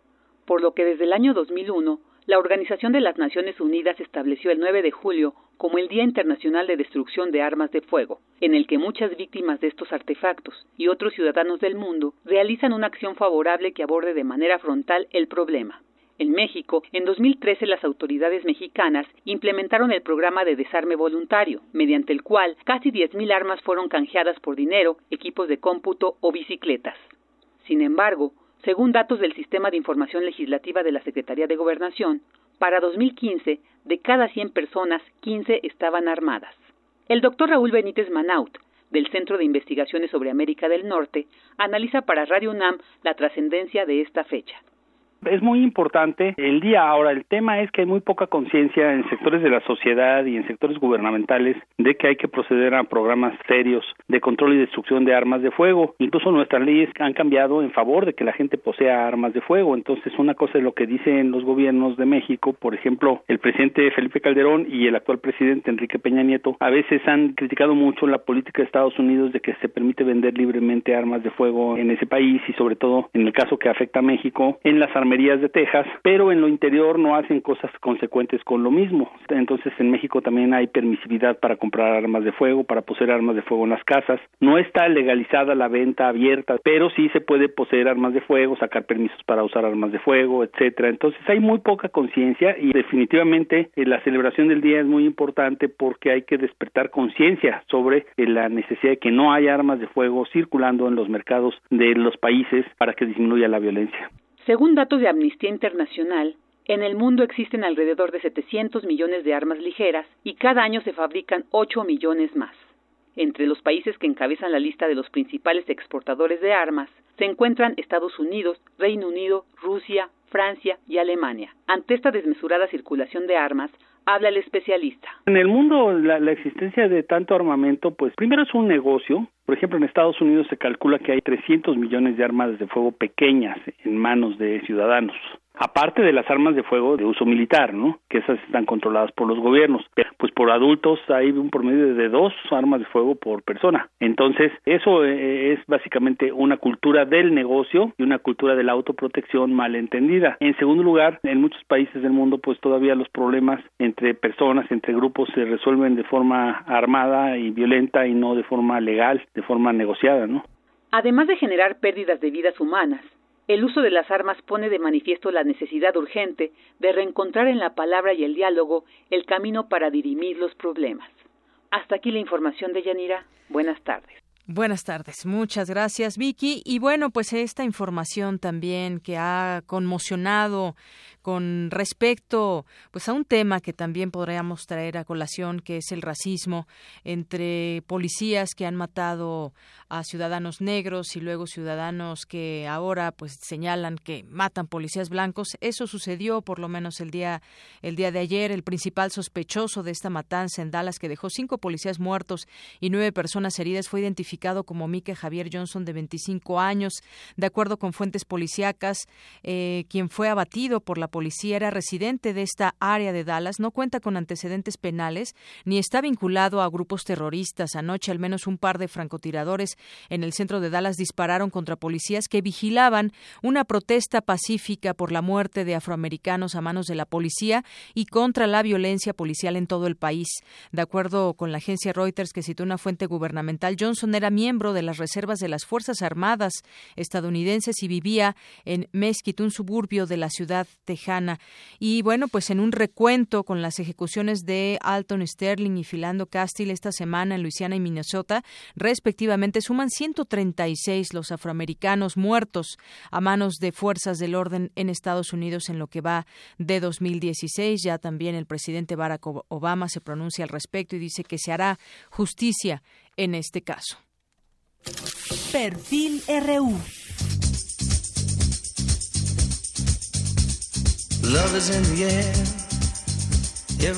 por lo que desde el año 2001 la Organización de las Naciones Unidas estableció el 9 de julio como el Día Internacional de Destrucción de Armas de Fuego, en el que muchas víctimas de estos artefactos y otros ciudadanos del mundo realizan una acción favorable que aborde de manera frontal el problema. En México, en 2013 las autoridades mexicanas implementaron el programa de desarme voluntario, mediante el cual casi 10.000 armas fueron canjeadas por dinero, equipos de cómputo o bicicletas. Sin embargo, según datos del Sistema de Información Legislativa de la Secretaría de Gobernación, para 2015, de cada 100 personas, 15 estaban armadas. El doctor Raúl Benítez Manaut, del Centro de Investigaciones sobre América del Norte, analiza para Radio UNAM la trascendencia de esta fecha. Es muy importante el día ahora. El tema es que hay muy poca conciencia en sectores de la sociedad y en sectores gubernamentales de que hay que proceder a programas serios de control y destrucción de armas de fuego. Incluso nuestras leyes han cambiado en favor de que la gente posea armas de fuego. Entonces, una cosa es lo que dicen los gobiernos de México, por ejemplo, el presidente Felipe Calderón y el actual presidente Enrique Peña Nieto, a veces han criticado mucho la política de Estados Unidos de que se permite vender libremente armas de fuego en ese país y sobre todo en el caso que afecta a México en las armas de Texas, pero en lo interior no hacen cosas consecuentes con lo mismo. Entonces en México también hay permisividad para comprar armas de fuego, para poseer armas de fuego en las casas. No está legalizada la venta abierta, pero sí se puede poseer armas de fuego, sacar permisos para usar armas de fuego, etcétera. Entonces hay muy poca conciencia y definitivamente eh, la celebración del día es muy importante porque hay que despertar conciencia sobre eh, la necesidad de que no haya armas de fuego circulando en los mercados de los países para que disminuya la violencia. Según datos de Amnistía Internacional, en el mundo existen alrededor de 700 millones de armas ligeras y cada año se fabrican 8 millones más. Entre los países que encabezan la lista de los principales exportadores de armas se encuentran Estados Unidos, Reino Unido, Rusia, Francia y Alemania. Ante esta desmesurada circulación de armas, habla el especialista. En el mundo, la, existencia de tanto armamento, pues primero es un negocio. Por ejemplo, en Estados Unidos se calcula que hay 300 millones de armas de fuego pequeñas en manos de ciudadanos aparte de las armas de fuego de uso militar, ¿no? Que esas están controladas por los gobiernos. Pues por adultos hay un promedio de dos armas de fuego por persona. Entonces, eso eh, es básicamente una cultura del negocio y una cultura de la autoprotección mal entendida. En segundo lugar, en muchos países del mundo, pues todavía los problemas entre personas, entre grupos, se resuelven de forma armada y violenta y no de forma legal, de forma negociada, ¿no? Además de generar pérdidas de vidas humanas, el uso de las armas pone de manifiesto la necesidad urgente de reencontrar en la palabra y el diálogo el camino para dirimir los problemas. Hasta aquí la información de Yanira. Buenas tardes. Buenas tardes, muchas gracias Vicky. Y bueno, pues esta información también que ha conmocionado con respecto pues a un tema que también podríamos traer a colación que es el racismo entre policías que han matado a ciudadanos negros y luego ciudadanos que ahora pues señalan que matan policías blancos eso sucedió por lo menos el día el día de ayer el principal sospechoso de esta matanza en Dallas que dejó cinco policías muertos y nueve personas heridas fue identificado como Mike Javier Johnson, de 25 años. De acuerdo con fuentes policíacas, eh, quien fue abatido por la policía era residente de esta área de Dallas, no cuenta con antecedentes penales ni está vinculado a grupos terroristas. Anoche, al menos un par de francotiradores en el centro de Dallas dispararon contra policías que vigilaban una protesta pacífica por la muerte de afroamericanos a manos de la policía y contra la violencia policial en todo el país. De acuerdo con la agencia Reuters, que citó una fuente gubernamental, Johnson era miembro de las reservas de las Fuerzas Armadas estadounidenses y vivía en Mesquite, un suburbio de la ciudad tejana. Y bueno, pues en un recuento con las ejecuciones de Alton Sterling y Philando Castile esta semana en Luisiana y Minnesota, respectivamente, suman 136 los afroamericanos muertos a manos de fuerzas del orden en Estados Unidos en lo que va de 2016. Ya también el presidente Barack Obama se pronuncia al respecto y dice que se hará justicia en este caso. Perfil RU.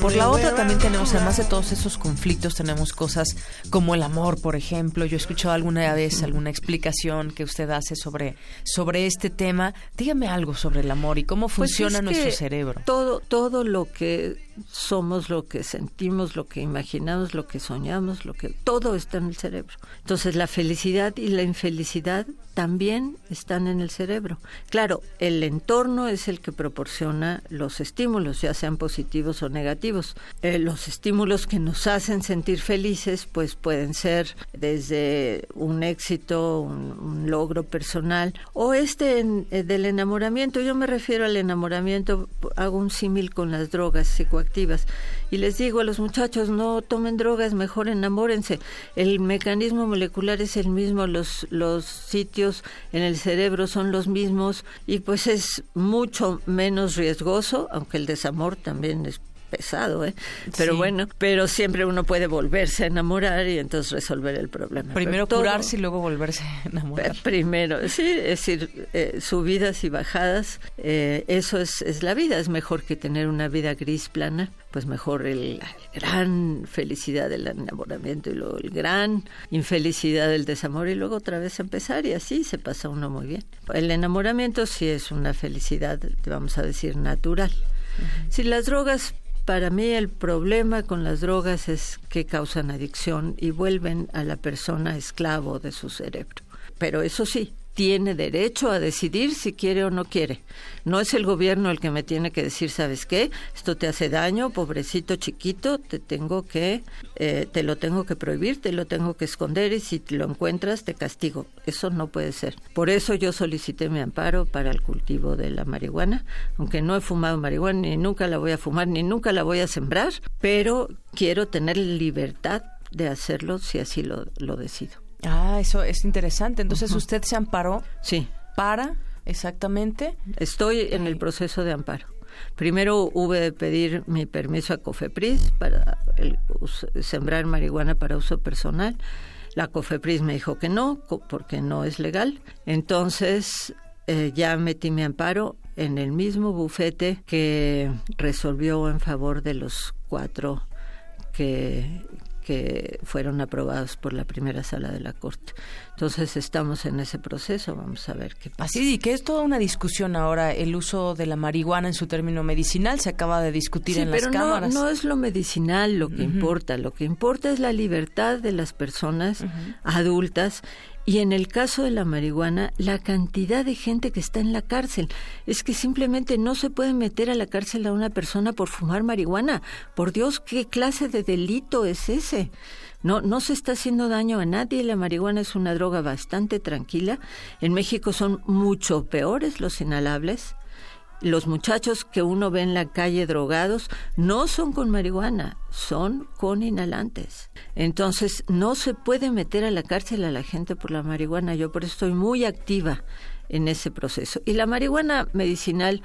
Por la otra también tenemos, además de todos esos conflictos, tenemos cosas como el amor, por ejemplo. Yo he escuchado alguna vez alguna explicación que usted hace sobre, sobre este tema. Dígame algo sobre el amor y cómo Pues funciona es nuestro que cerebro. Todo, todo lo que somos, lo que sentimos, lo que imaginamos, lo que soñamos, lo que todo está en el cerebro. Entonces la felicidad y la infelicidad también están en el cerebro. Claro, el entorno es el que proporciona los estímulos, ya sean positivos o negativos. Eh, los estímulos que nos hacen sentir felices, pues pueden ser desde un éxito, un, logro personal o este eh, del enamoramiento. Yo me refiero al enamoramiento, hago un símil con las drogas psicoactivas y les digo a los muchachos no tomen drogas, mejor enamórense. El mecanismo molecular es el mismo, los los sitios en el cerebro son los mismos y pues es mucho menos riesgoso, aunque el desamor también es pesado, ¿eh? Pero Sí. bueno, pero siempre uno puede volverse a enamorar y entonces resolver el problema. Primero todo- curarse y luego volverse a enamorar. Primero, sí, es decir, eh, subidas y bajadas, eh, eso es, es la vida, es mejor que tener una vida gris plana, pues mejor el, la gran felicidad del enamoramiento y luego el gran infelicidad del desamor y luego otra vez empezar y así se pasa uno muy bien. El enamoramiento sí es una felicidad, vamos a decir, natural. Si las drogas para mí el problema con las drogas es que causan adicción y vuelven a la persona esclavo de su cerebro. Pero eso sí, tiene derecho a decidir si quiere o no quiere. No es el gobierno el que me tiene que decir, ¿sabes qué? Esto te hace daño, pobrecito chiquito, te tengo que, eh, te lo tengo que prohibir, te lo tengo que esconder y si te lo encuentras te castigo. Eso no puede ser. Por eso yo solicité mi amparo para el cultivo de la marihuana, aunque no he fumado marihuana ni nunca la voy a fumar ni nunca la voy a sembrar, pero quiero tener libertad de hacerlo si así lo, lo decido. Ah, eso es interesante. Entonces usted se amparó. Sí. Para, exactamente. Estoy en el proceso de amparo. Primero hube de pedir mi permiso a COFEPRIS para el sembrar marihuana para uso personal. La COFEPRIS me dijo que no, porque no es legal. Entonces eh, ya metí mi amparo en el mismo bufete que resolvió en favor de los cuatro que, que fueron aprobados por la primera sala de la Corte. Entonces estamos en ese proceso, vamos a ver qué pasa. Así, y que es toda una discusión ahora el uso de la marihuana en su término medicinal. Se acaba de discutir Sí, en pero las no, cámaras. no es lo medicinal lo que importa, lo que importa es la libertad de las personas adultas y en el caso de la marihuana, la cantidad de gente que está en la cárcel. Es que simplemente no se puede meter a la cárcel a una persona por fumar marihuana. Por Dios, ¿qué clase de delito es ese? No, no se está haciendo daño a nadie. La marihuana es una droga bastante tranquila. En México son mucho peores los inhalables los muchachos que uno ve en la calle drogados no son con marihuana, son con inhalantes. Entonces, no se puede meter a la cárcel a la gente por la marihuana. Yo por eso estoy muy activa en ese proceso. Y la marihuana medicinal,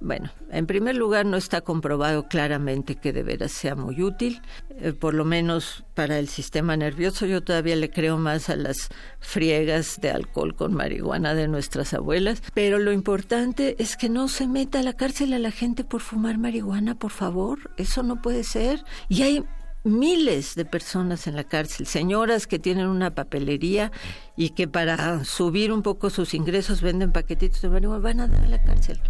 bueno, en primer lugar no está comprobado claramente que de veras sea muy útil, eh, por lo menos para el sistema nervioso. Yo todavía le creo más a las friegas de alcohol con marihuana de nuestras abuelas, pero lo importante es que no se meta a la cárcel a la gente por fumar marihuana, por favor, eso no puede ser. Y hay miles de personas en la cárcel, señoras que tienen una papelería y que para subir un poco sus ingresos venden paquetitos de marihuana, van a dar a la cárcel.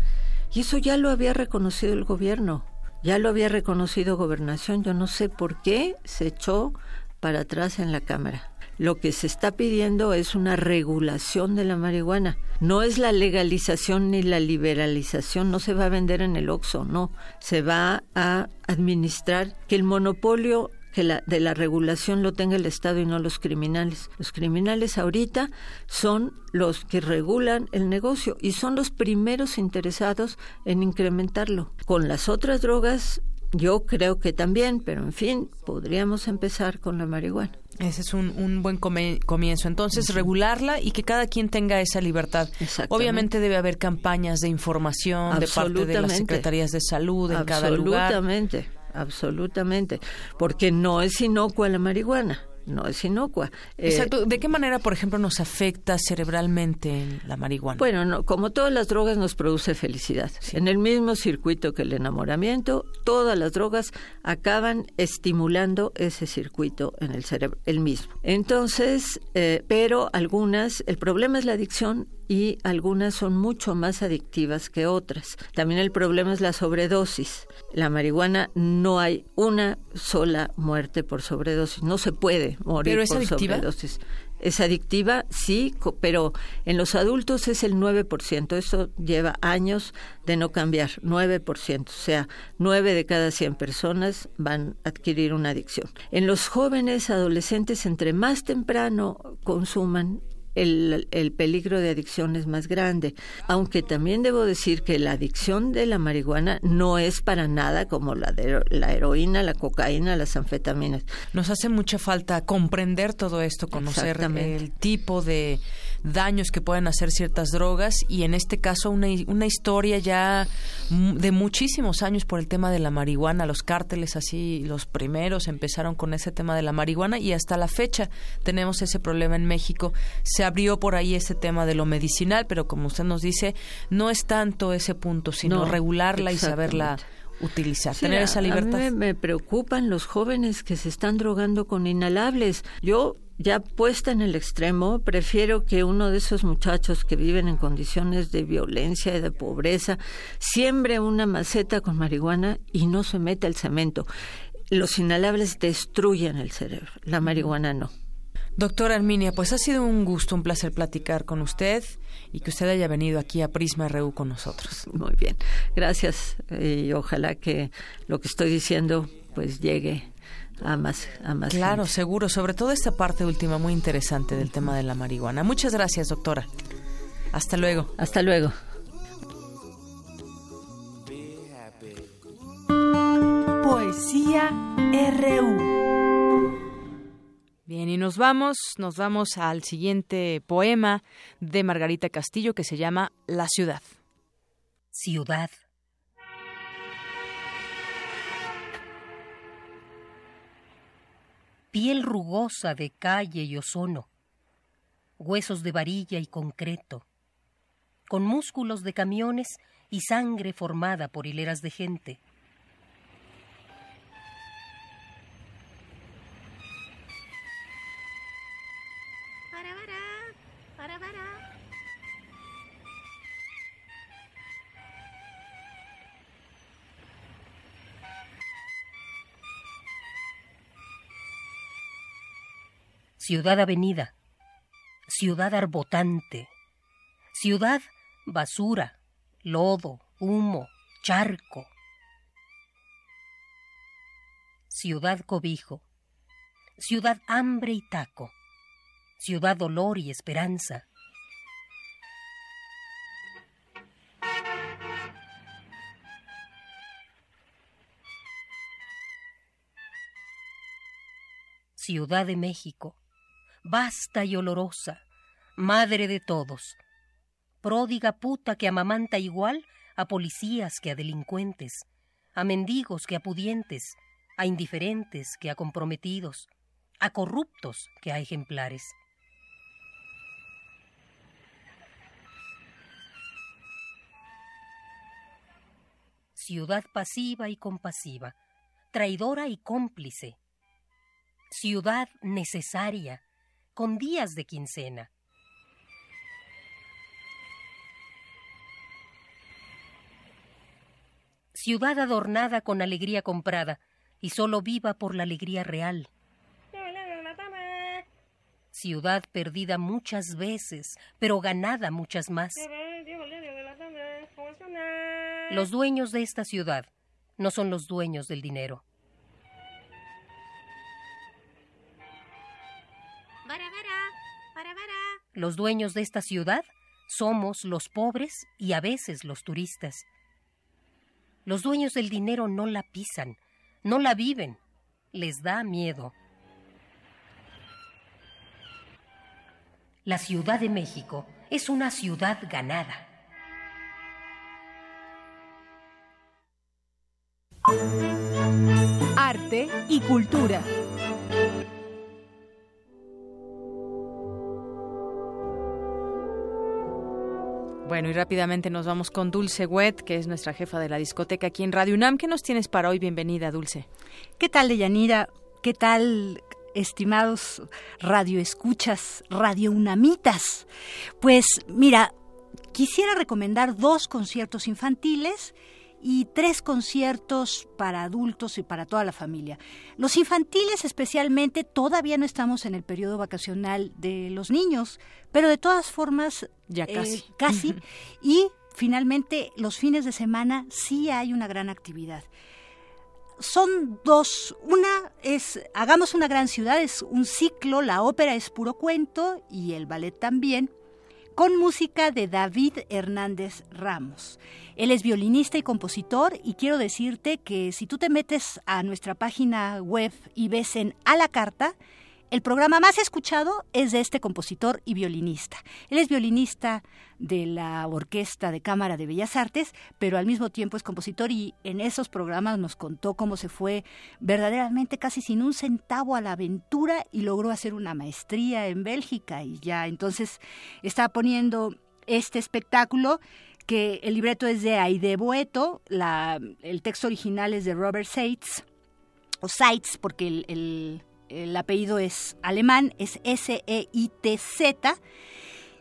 Y eso ya lo había reconocido el gobierno, ya lo había reconocido gobernación, yo no sé por qué se echó para atrás en la Cámara. Lo que se está pidiendo es una regulación de la marihuana. No es la legalización ni la liberalización, no se va a vender en el OXO, no. Se va a administrar que el monopolio que la, de la regulación lo tenga el Estado y no los criminales. Los criminales ahorita son los que regulan el negocio y son los primeros interesados en incrementarlo. Con las otras drogas yo creo que también, pero en fin, podríamos empezar con la marihuana. Ese es un, un buen comienzo. Entonces, regularla y que cada quien tenga esa libertad. Obviamente debe haber campañas de información de parte de las secretarías de salud en cada lugar. Absolutamente, absolutamente. Porque no es inocua la marihuana no es inocua. Eh, Exacto. ¿De qué manera, por ejemplo, nos afecta cerebralmente la marihuana? Bueno, no, como todas las drogas nos produce felicidad. En el mismo circuito que el enamoramiento, todas las drogas acaban estimulando ese circuito en el cerebro, el mismo. Entonces, eh, pero algunas, el problema es la adicción y algunas son mucho más adictivas que otras. También el problema es la sobredosis. La marihuana no hay una sola muerte por sobredosis, no se puede morir ¿Pero es por adictiva? sobredosis. Es adictiva, sí, pero en los adultos es el 9%. Eso lleva años de no cambiar, 9%. O sea, 9 de cada 100 personas van a adquirir una adicción. En los jóvenes, adolescentes, entre más temprano consuman, el, peligro de adicción es más grande. Aunque también debo decir que la adicción de la marihuana no es para nada como la de la heroína, la cocaína, las anfetaminas. Nos hace mucha falta comprender todo esto, conocer el tipo de daños que pueden hacer ciertas drogas y en este caso una, una historia ya de muchísimos años por el tema de la marihuana. Los cárteles así, los primeros empezaron con ese tema de la marihuana y hasta la fecha tenemos ese problema en México. Se abrió por ahí ese tema de lo medicinal, pero como usted nos dice, no es tanto ese punto, sino regularla y saberla utilizar, tener esa libertad. A mí me preocupan los jóvenes que se están drogando con inhalables. Yo ya puesta en el extremo, prefiero que uno de esos muchachos que viven en condiciones de violencia y de pobreza siembre una maceta con marihuana y no se meta el cemento. Los inhalables destruyen el cerebro, la marihuana no. Doctora Arminia, pues ha sido un gusto, un placer platicar con usted y que usted haya venido aquí a Prisma RU con nosotros. Muy bien, gracias y ojalá que lo que estoy diciendo pues llegue a más, a más Claro, seguro, sobre todo esta parte última muy interesante del tema de la marihuana. Muchas gracias, doctora. Hasta luego. Hasta luego. Poesía RU. Bien, y nos vamos, nos vamos al siguiente poema de Margarita Castillo que se llama La ciudad. Ciudad. Piel rugosa de calle y ozono, huesos de varilla y concreto, con músculos de camiones y sangre formada por hileras de gente. Ciudad avenida, ciudad arbotante, ciudad basura, lodo, humo, charco, ciudad cobijo, ciudad hambre y taco, ciudad dolor y esperanza. Ciudad de México, vasta y olorosa, madre de todos, pródiga puta que amamanta igual a policías que a delincuentes, a mendigos que a pudientes, a indiferentes que a comprometidos, a corruptos que a ejemplares. Ciudad pasiva y compasiva, traidora y cómplice, ciudad necesaria, con días de quincena. Ciudad adornada con alegría comprada y solo viva por la alegría real. Ciudad perdida muchas veces, pero ganada muchas más. Los dueños de esta ciudad no son los dueños del dinero. Los dueños de esta ciudad somos los pobres y a veces los turistas. Los dueños del dinero no la pisan, no la viven, les da miedo. La Ciudad de México es una ciudad ganada. Arte y cultura. Bueno, y rápidamente nos vamos con Dulce Wet, que es nuestra jefa de la discoteca aquí en Radio UNAM. ¿Qué nos tienes para hoy? Bienvenida, Dulce. ¿Qué tal, Deyanira? ¿Qué tal, estimados radioescuchas, radiounamitas? Pues mira, quisiera recomendar dos conciertos infantiles y tres conciertos para adultos y para toda la familia. Los infantiles especialmente todavía no estamos en el periodo vacacional de los niños, pero de todas formas ya eh, casi. casi y finalmente los fines de semana sí hay una gran actividad. Son dos, una es Hagamos una gran ciudad, es un ciclo, la ópera es puro cuento y el ballet también con música de David Hernández Ramos. Él es violinista y compositor y quiero decirte que si tú te metes a nuestra página web y ves en A la Carta, el programa más escuchado es de este compositor y violinista. Él es violinista de la Orquesta de Cámara de Bellas Artes, pero al mismo tiempo es compositor y en esos programas nos contó cómo se fue verdaderamente casi sin un centavo a la aventura y logró hacer una maestría en Bélgica y ya entonces está poniendo este espectáculo que el libreto es de Aide Boeto, la, el texto original es de Robert Seitz, o Seitz porque el, el el apellido es alemán, es S-E-I-T-Z.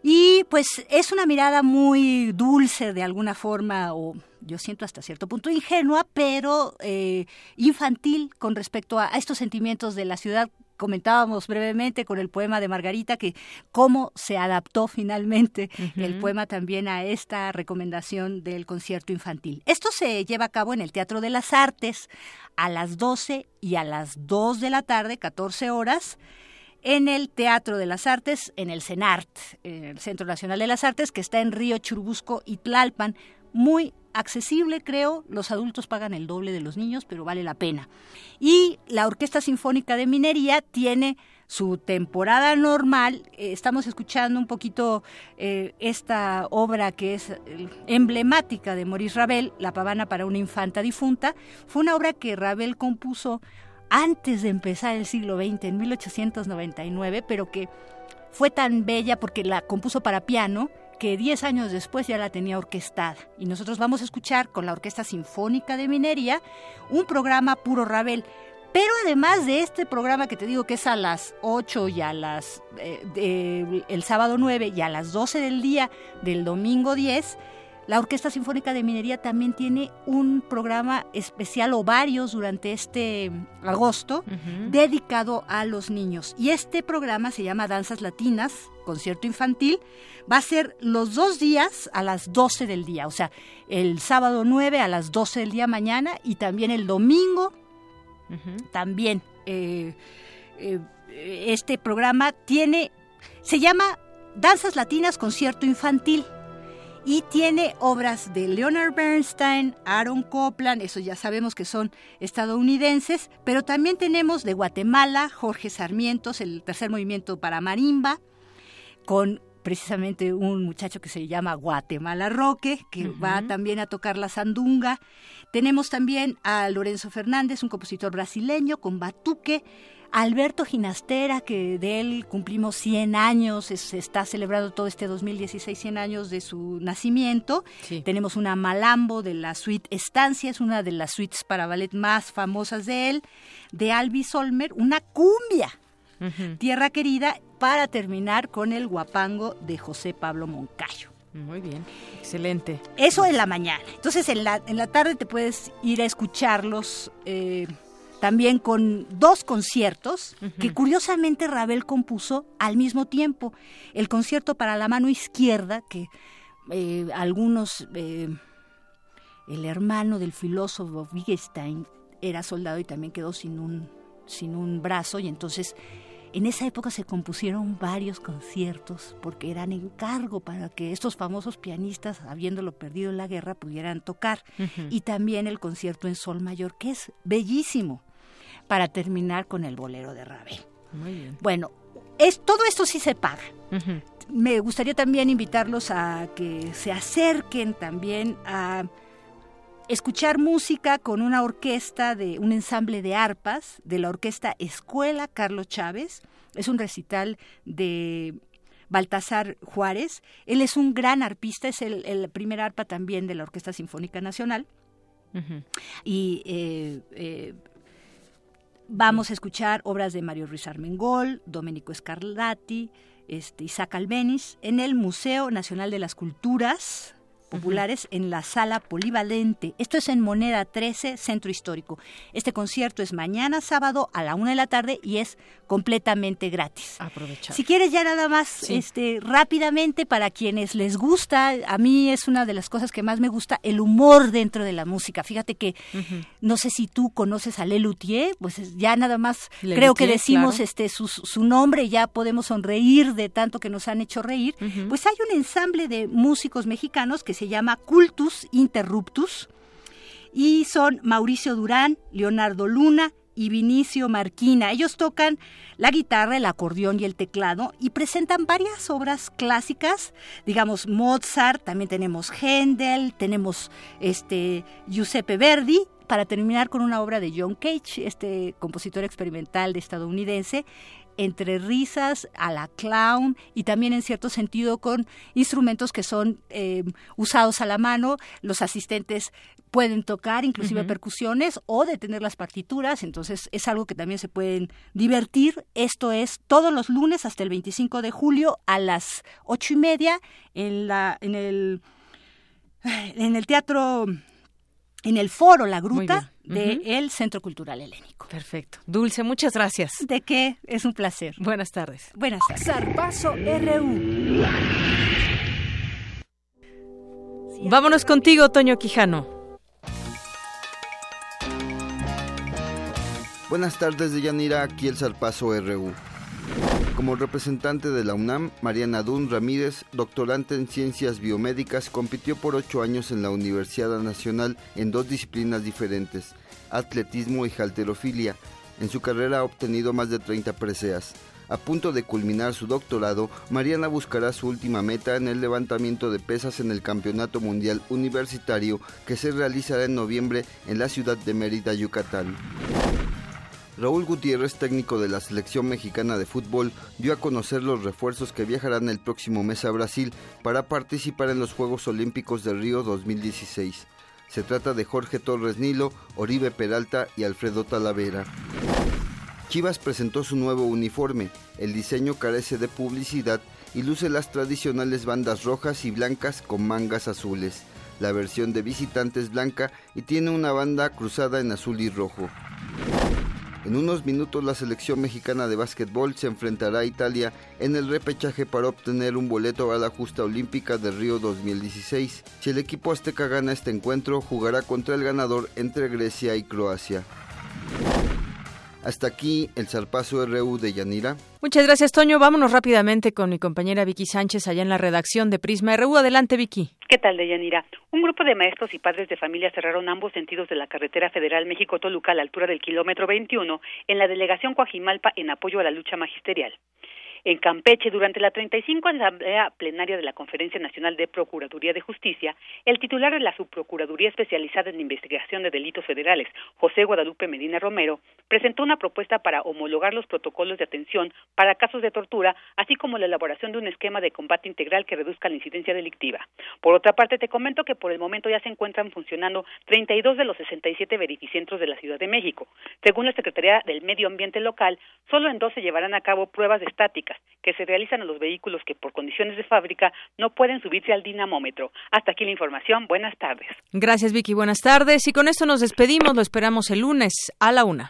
Y pues es una mirada muy dulce de alguna forma, o yo siento hasta cierto punto ingenua, pero eh, infantil con respecto a, a estos sentimientos de la ciudad comentábamos brevemente con el poema de Margarita que cómo se adaptó finalmente el poema también a esta recomendación del concierto infantil. Esto se lleva a cabo en el Teatro de las Artes a las 12 y a las 2 de la tarde, 14 horas en el Teatro de las Artes, en el CENART, el Centro Nacional de las Artes, que está en Río Churubusco y Tlalpan, muy accesible, creo. Los adultos pagan el doble de los niños, pero vale la pena. Y la Orquesta Sinfónica de Minería tiene su temporada normal. Eh, estamos escuchando un poquito eh, esta obra que es eh, emblemática de Maurice Ravel, La pavana para una infanta difunta. Fue una obra que Ravel compuso antes de empezar el siglo XX, en 1899, pero que fue tan bella porque la compuso para piano que 10 años después ya la tenía orquestada. Y nosotros vamos a escuchar con la Orquesta Sinfónica de Minería un programa puro Ravel. Pero además de este programa que te digo que es a las 8 y a las eh, el sábado 9 y a las 12 del día del domingo 10, la Orquesta Sinfónica de Minería también tiene un programa especial o varios durante este agosto dedicado a los niños. Y este programa se llama Danzas Latinas, concierto infantil. Va a ser los dos días a las 12 del día, o sea, el sábado 9 a las 12 del día mañana y también el domingo también. Eh, eh, este programa tiene, se llama Danzas Latinas Concierto Infantil y tiene obras de Leonard Bernstein, Aaron Copland, eso ya sabemos que son estadounidenses, pero también tenemos de Guatemala Jorge Sarmientos, el tercer movimiento para marimba, con precisamente un muchacho que se llama Guatemala Roque, que va también a tocar la sandunga. Tenemos también a Lorenzo Fernández, un compositor brasileño con batuque, Alberto Ginastera, que de él cumplimos 100 años, se está celebrando todo este 2016 100 años de su nacimiento. Tenemos una Malambo de la suite Estancia, es una de las suites para ballet más famosas de él, de Albi Solmer, una cumbia, Tierra Querida, para terminar con el guapango de José Pablo Moncayo. Muy bien, excelente. Eso en la mañana. Entonces en la, en la tarde te puedes ir a escucharlos. Eh, también con dos conciertos que curiosamente Ravel compuso al mismo tiempo. El concierto para la mano izquierda, que eh, algunos, eh, el hermano del filósofo Wittgenstein era soldado y también quedó sin un, sin un brazo y entonces en esa época se compusieron varios conciertos porque eran encargo para que estos famosos pianistas, habiéndolo perdido en la guerra, pudieran tocar. Y también el concierto en sol mayor, que es bellísimo para terminar con el bolero de Ravel. Muy bien. Bueno, es, todo esto sí se paga. Me gustaría también invitarlos a que se acerquen también a escuchar música con una orquesta de un ensamble de arpas de la orquesta Escuela Carlos Chávez. Es un recital de Baltasar Juárez. Él es un gran arpista, es el, primer arpa también de la Orquesta Sinfónica Nacional. Y eh, eh, Vamos a escuchar obras de Mario Ruiz Armengol, Domenico Scarlatti, este, Isaac Albeniz en el Museo Nacional de las Culturas populares en la sala polivalente. Esto es en Moneda 13, Centro Histórico. Este concierto es mañana sábado a la una de la tarde y es completamente gratis. Aprovechar. Si quieres ya nada más, este, rápidamente para quienes les gusta, a mí es una de las cosas que más me gusta, el humor dentro de la música. Fíjate que no sé si tú conoces a Lelutier, pues ya nada más creo que decimos este su, su, nombre ya podemos sonreír de tanto que nos han hecho reír. Pues hay un ensamble de músicos mexicanos que se llama Cultus Interruptus y son Mauricio Durán, Leonardo Luna y Vinicio Marquina. Ellos tocan la guitarra, el acordeón y el teclado y presentan varias obras clásicas, digamos Mozart, también tenemos Händel, tenemos este Giuseppe Verdi para terminar con una obra de John Cage, este compositor experimental de estadounidense, entre risas a la clown y también en cierto sentido con instrumentos que son eh, usados a la mano. Los asistentes pueden tocar inclusive percusiones o detener las partituras, entonces es algo que también se pueden divertir. Esto es todos los lunes hasta el 25 de julio a las ocho y media en, la, en, el, en el teatro en el foro La Gruta del Centro Cultural Helénico. Perfecto. Dulce, muchas gracias. De qué, es un placer. Buenas tardes. Buenas tardes. Zarpazo RU. Vámonos contigo, Toño Quijano. Buenas tardes, de Yanira, aquí el Zarpazo RU. Como representante de la UNAM, Mariana Dun Ramírez, doctorante en ciencias biomédicas, compitió por ocho años en la Universidad Nacional en dos disciplinas diferentes, atletismo y halterofilia. En su carrera ha obtenido más de 30 preseas. A punto de culminar su doctorado, Mariana buscará su última meta en el levantamiento de pesas en el Campeonato Mundial Universitario que se realizará en noviembre en la ciudad de Mérida, Yucatán. Raúl Gutiérrez, técnico de la selección mexicana de fútbol, dio a conocer los refuerzos que viajarán el próximo mes a Brasil para participar en los Juegos Olímpicos de Río 2016. Se trata de Jorge Torres Nilo, Oribe Peralta y Alfredo Talavera. Chivas presentó su nuevo uniforme. El diseño carece de publicidad y luce las tradicionales bandas rojas y blancas con mangas azules. La versión de visitante es blanca y tiene una banda cruzada en azul y rojo. En unos minutos la selección mexicana de básquetbol se enfrentará a Italia en el repechaje para obtener un boleto a la justa olímpica de Río 2016. Si el equipo azteca gana este encuentro, jugará contra el ganador entre Grecia y Croacia. Hasta aquí el zarpazo RU de Yanira. Muchas gracias, Toño. Vámonos rápidamente con mi compañera Vicky Sánchez allá en la redacción de Prisma RU. Adelante, Vicky. ¿Qué tal, Deyanira? Un grupo de maestros y padres de familia cerraron ambos sentidos de la carretera federal México-Toluca a la altura del kilómetro 21 en la delegación Coajimalpa en apoyo a la lucha magisterial. En Campeche, durante la 35 Asamblea Plenaria de la Conferencia Nacional de Procuraduría de Justicia, el titular de la Subprocuraduría Especializada en Investigación de Delitos Federales, José Guadalupe Medina Romero, presentó una propuesta para homologar los protocolos de atención para casos de tortura, así como la elaboración de un esquema de combate integral que reduzca la incidencia delictiva. Por otra parte, te comento que por el momento ya se encuentran funcionando 32 de los 67 verificentros de la Ciudad de México. Según la Secretaría del Medio Ambiente local, solo en dos se llevarán a cabo pruebas estáticas que se realizan a los vehículos que por condiciones de fábrica no pueden subirse al dinamómetro. Hasta aquí la información. Buenas tardes. Gracias, Vicky. Buenas tardes. Y con esto nos despedimos. Lo esperamos el lunes a la una.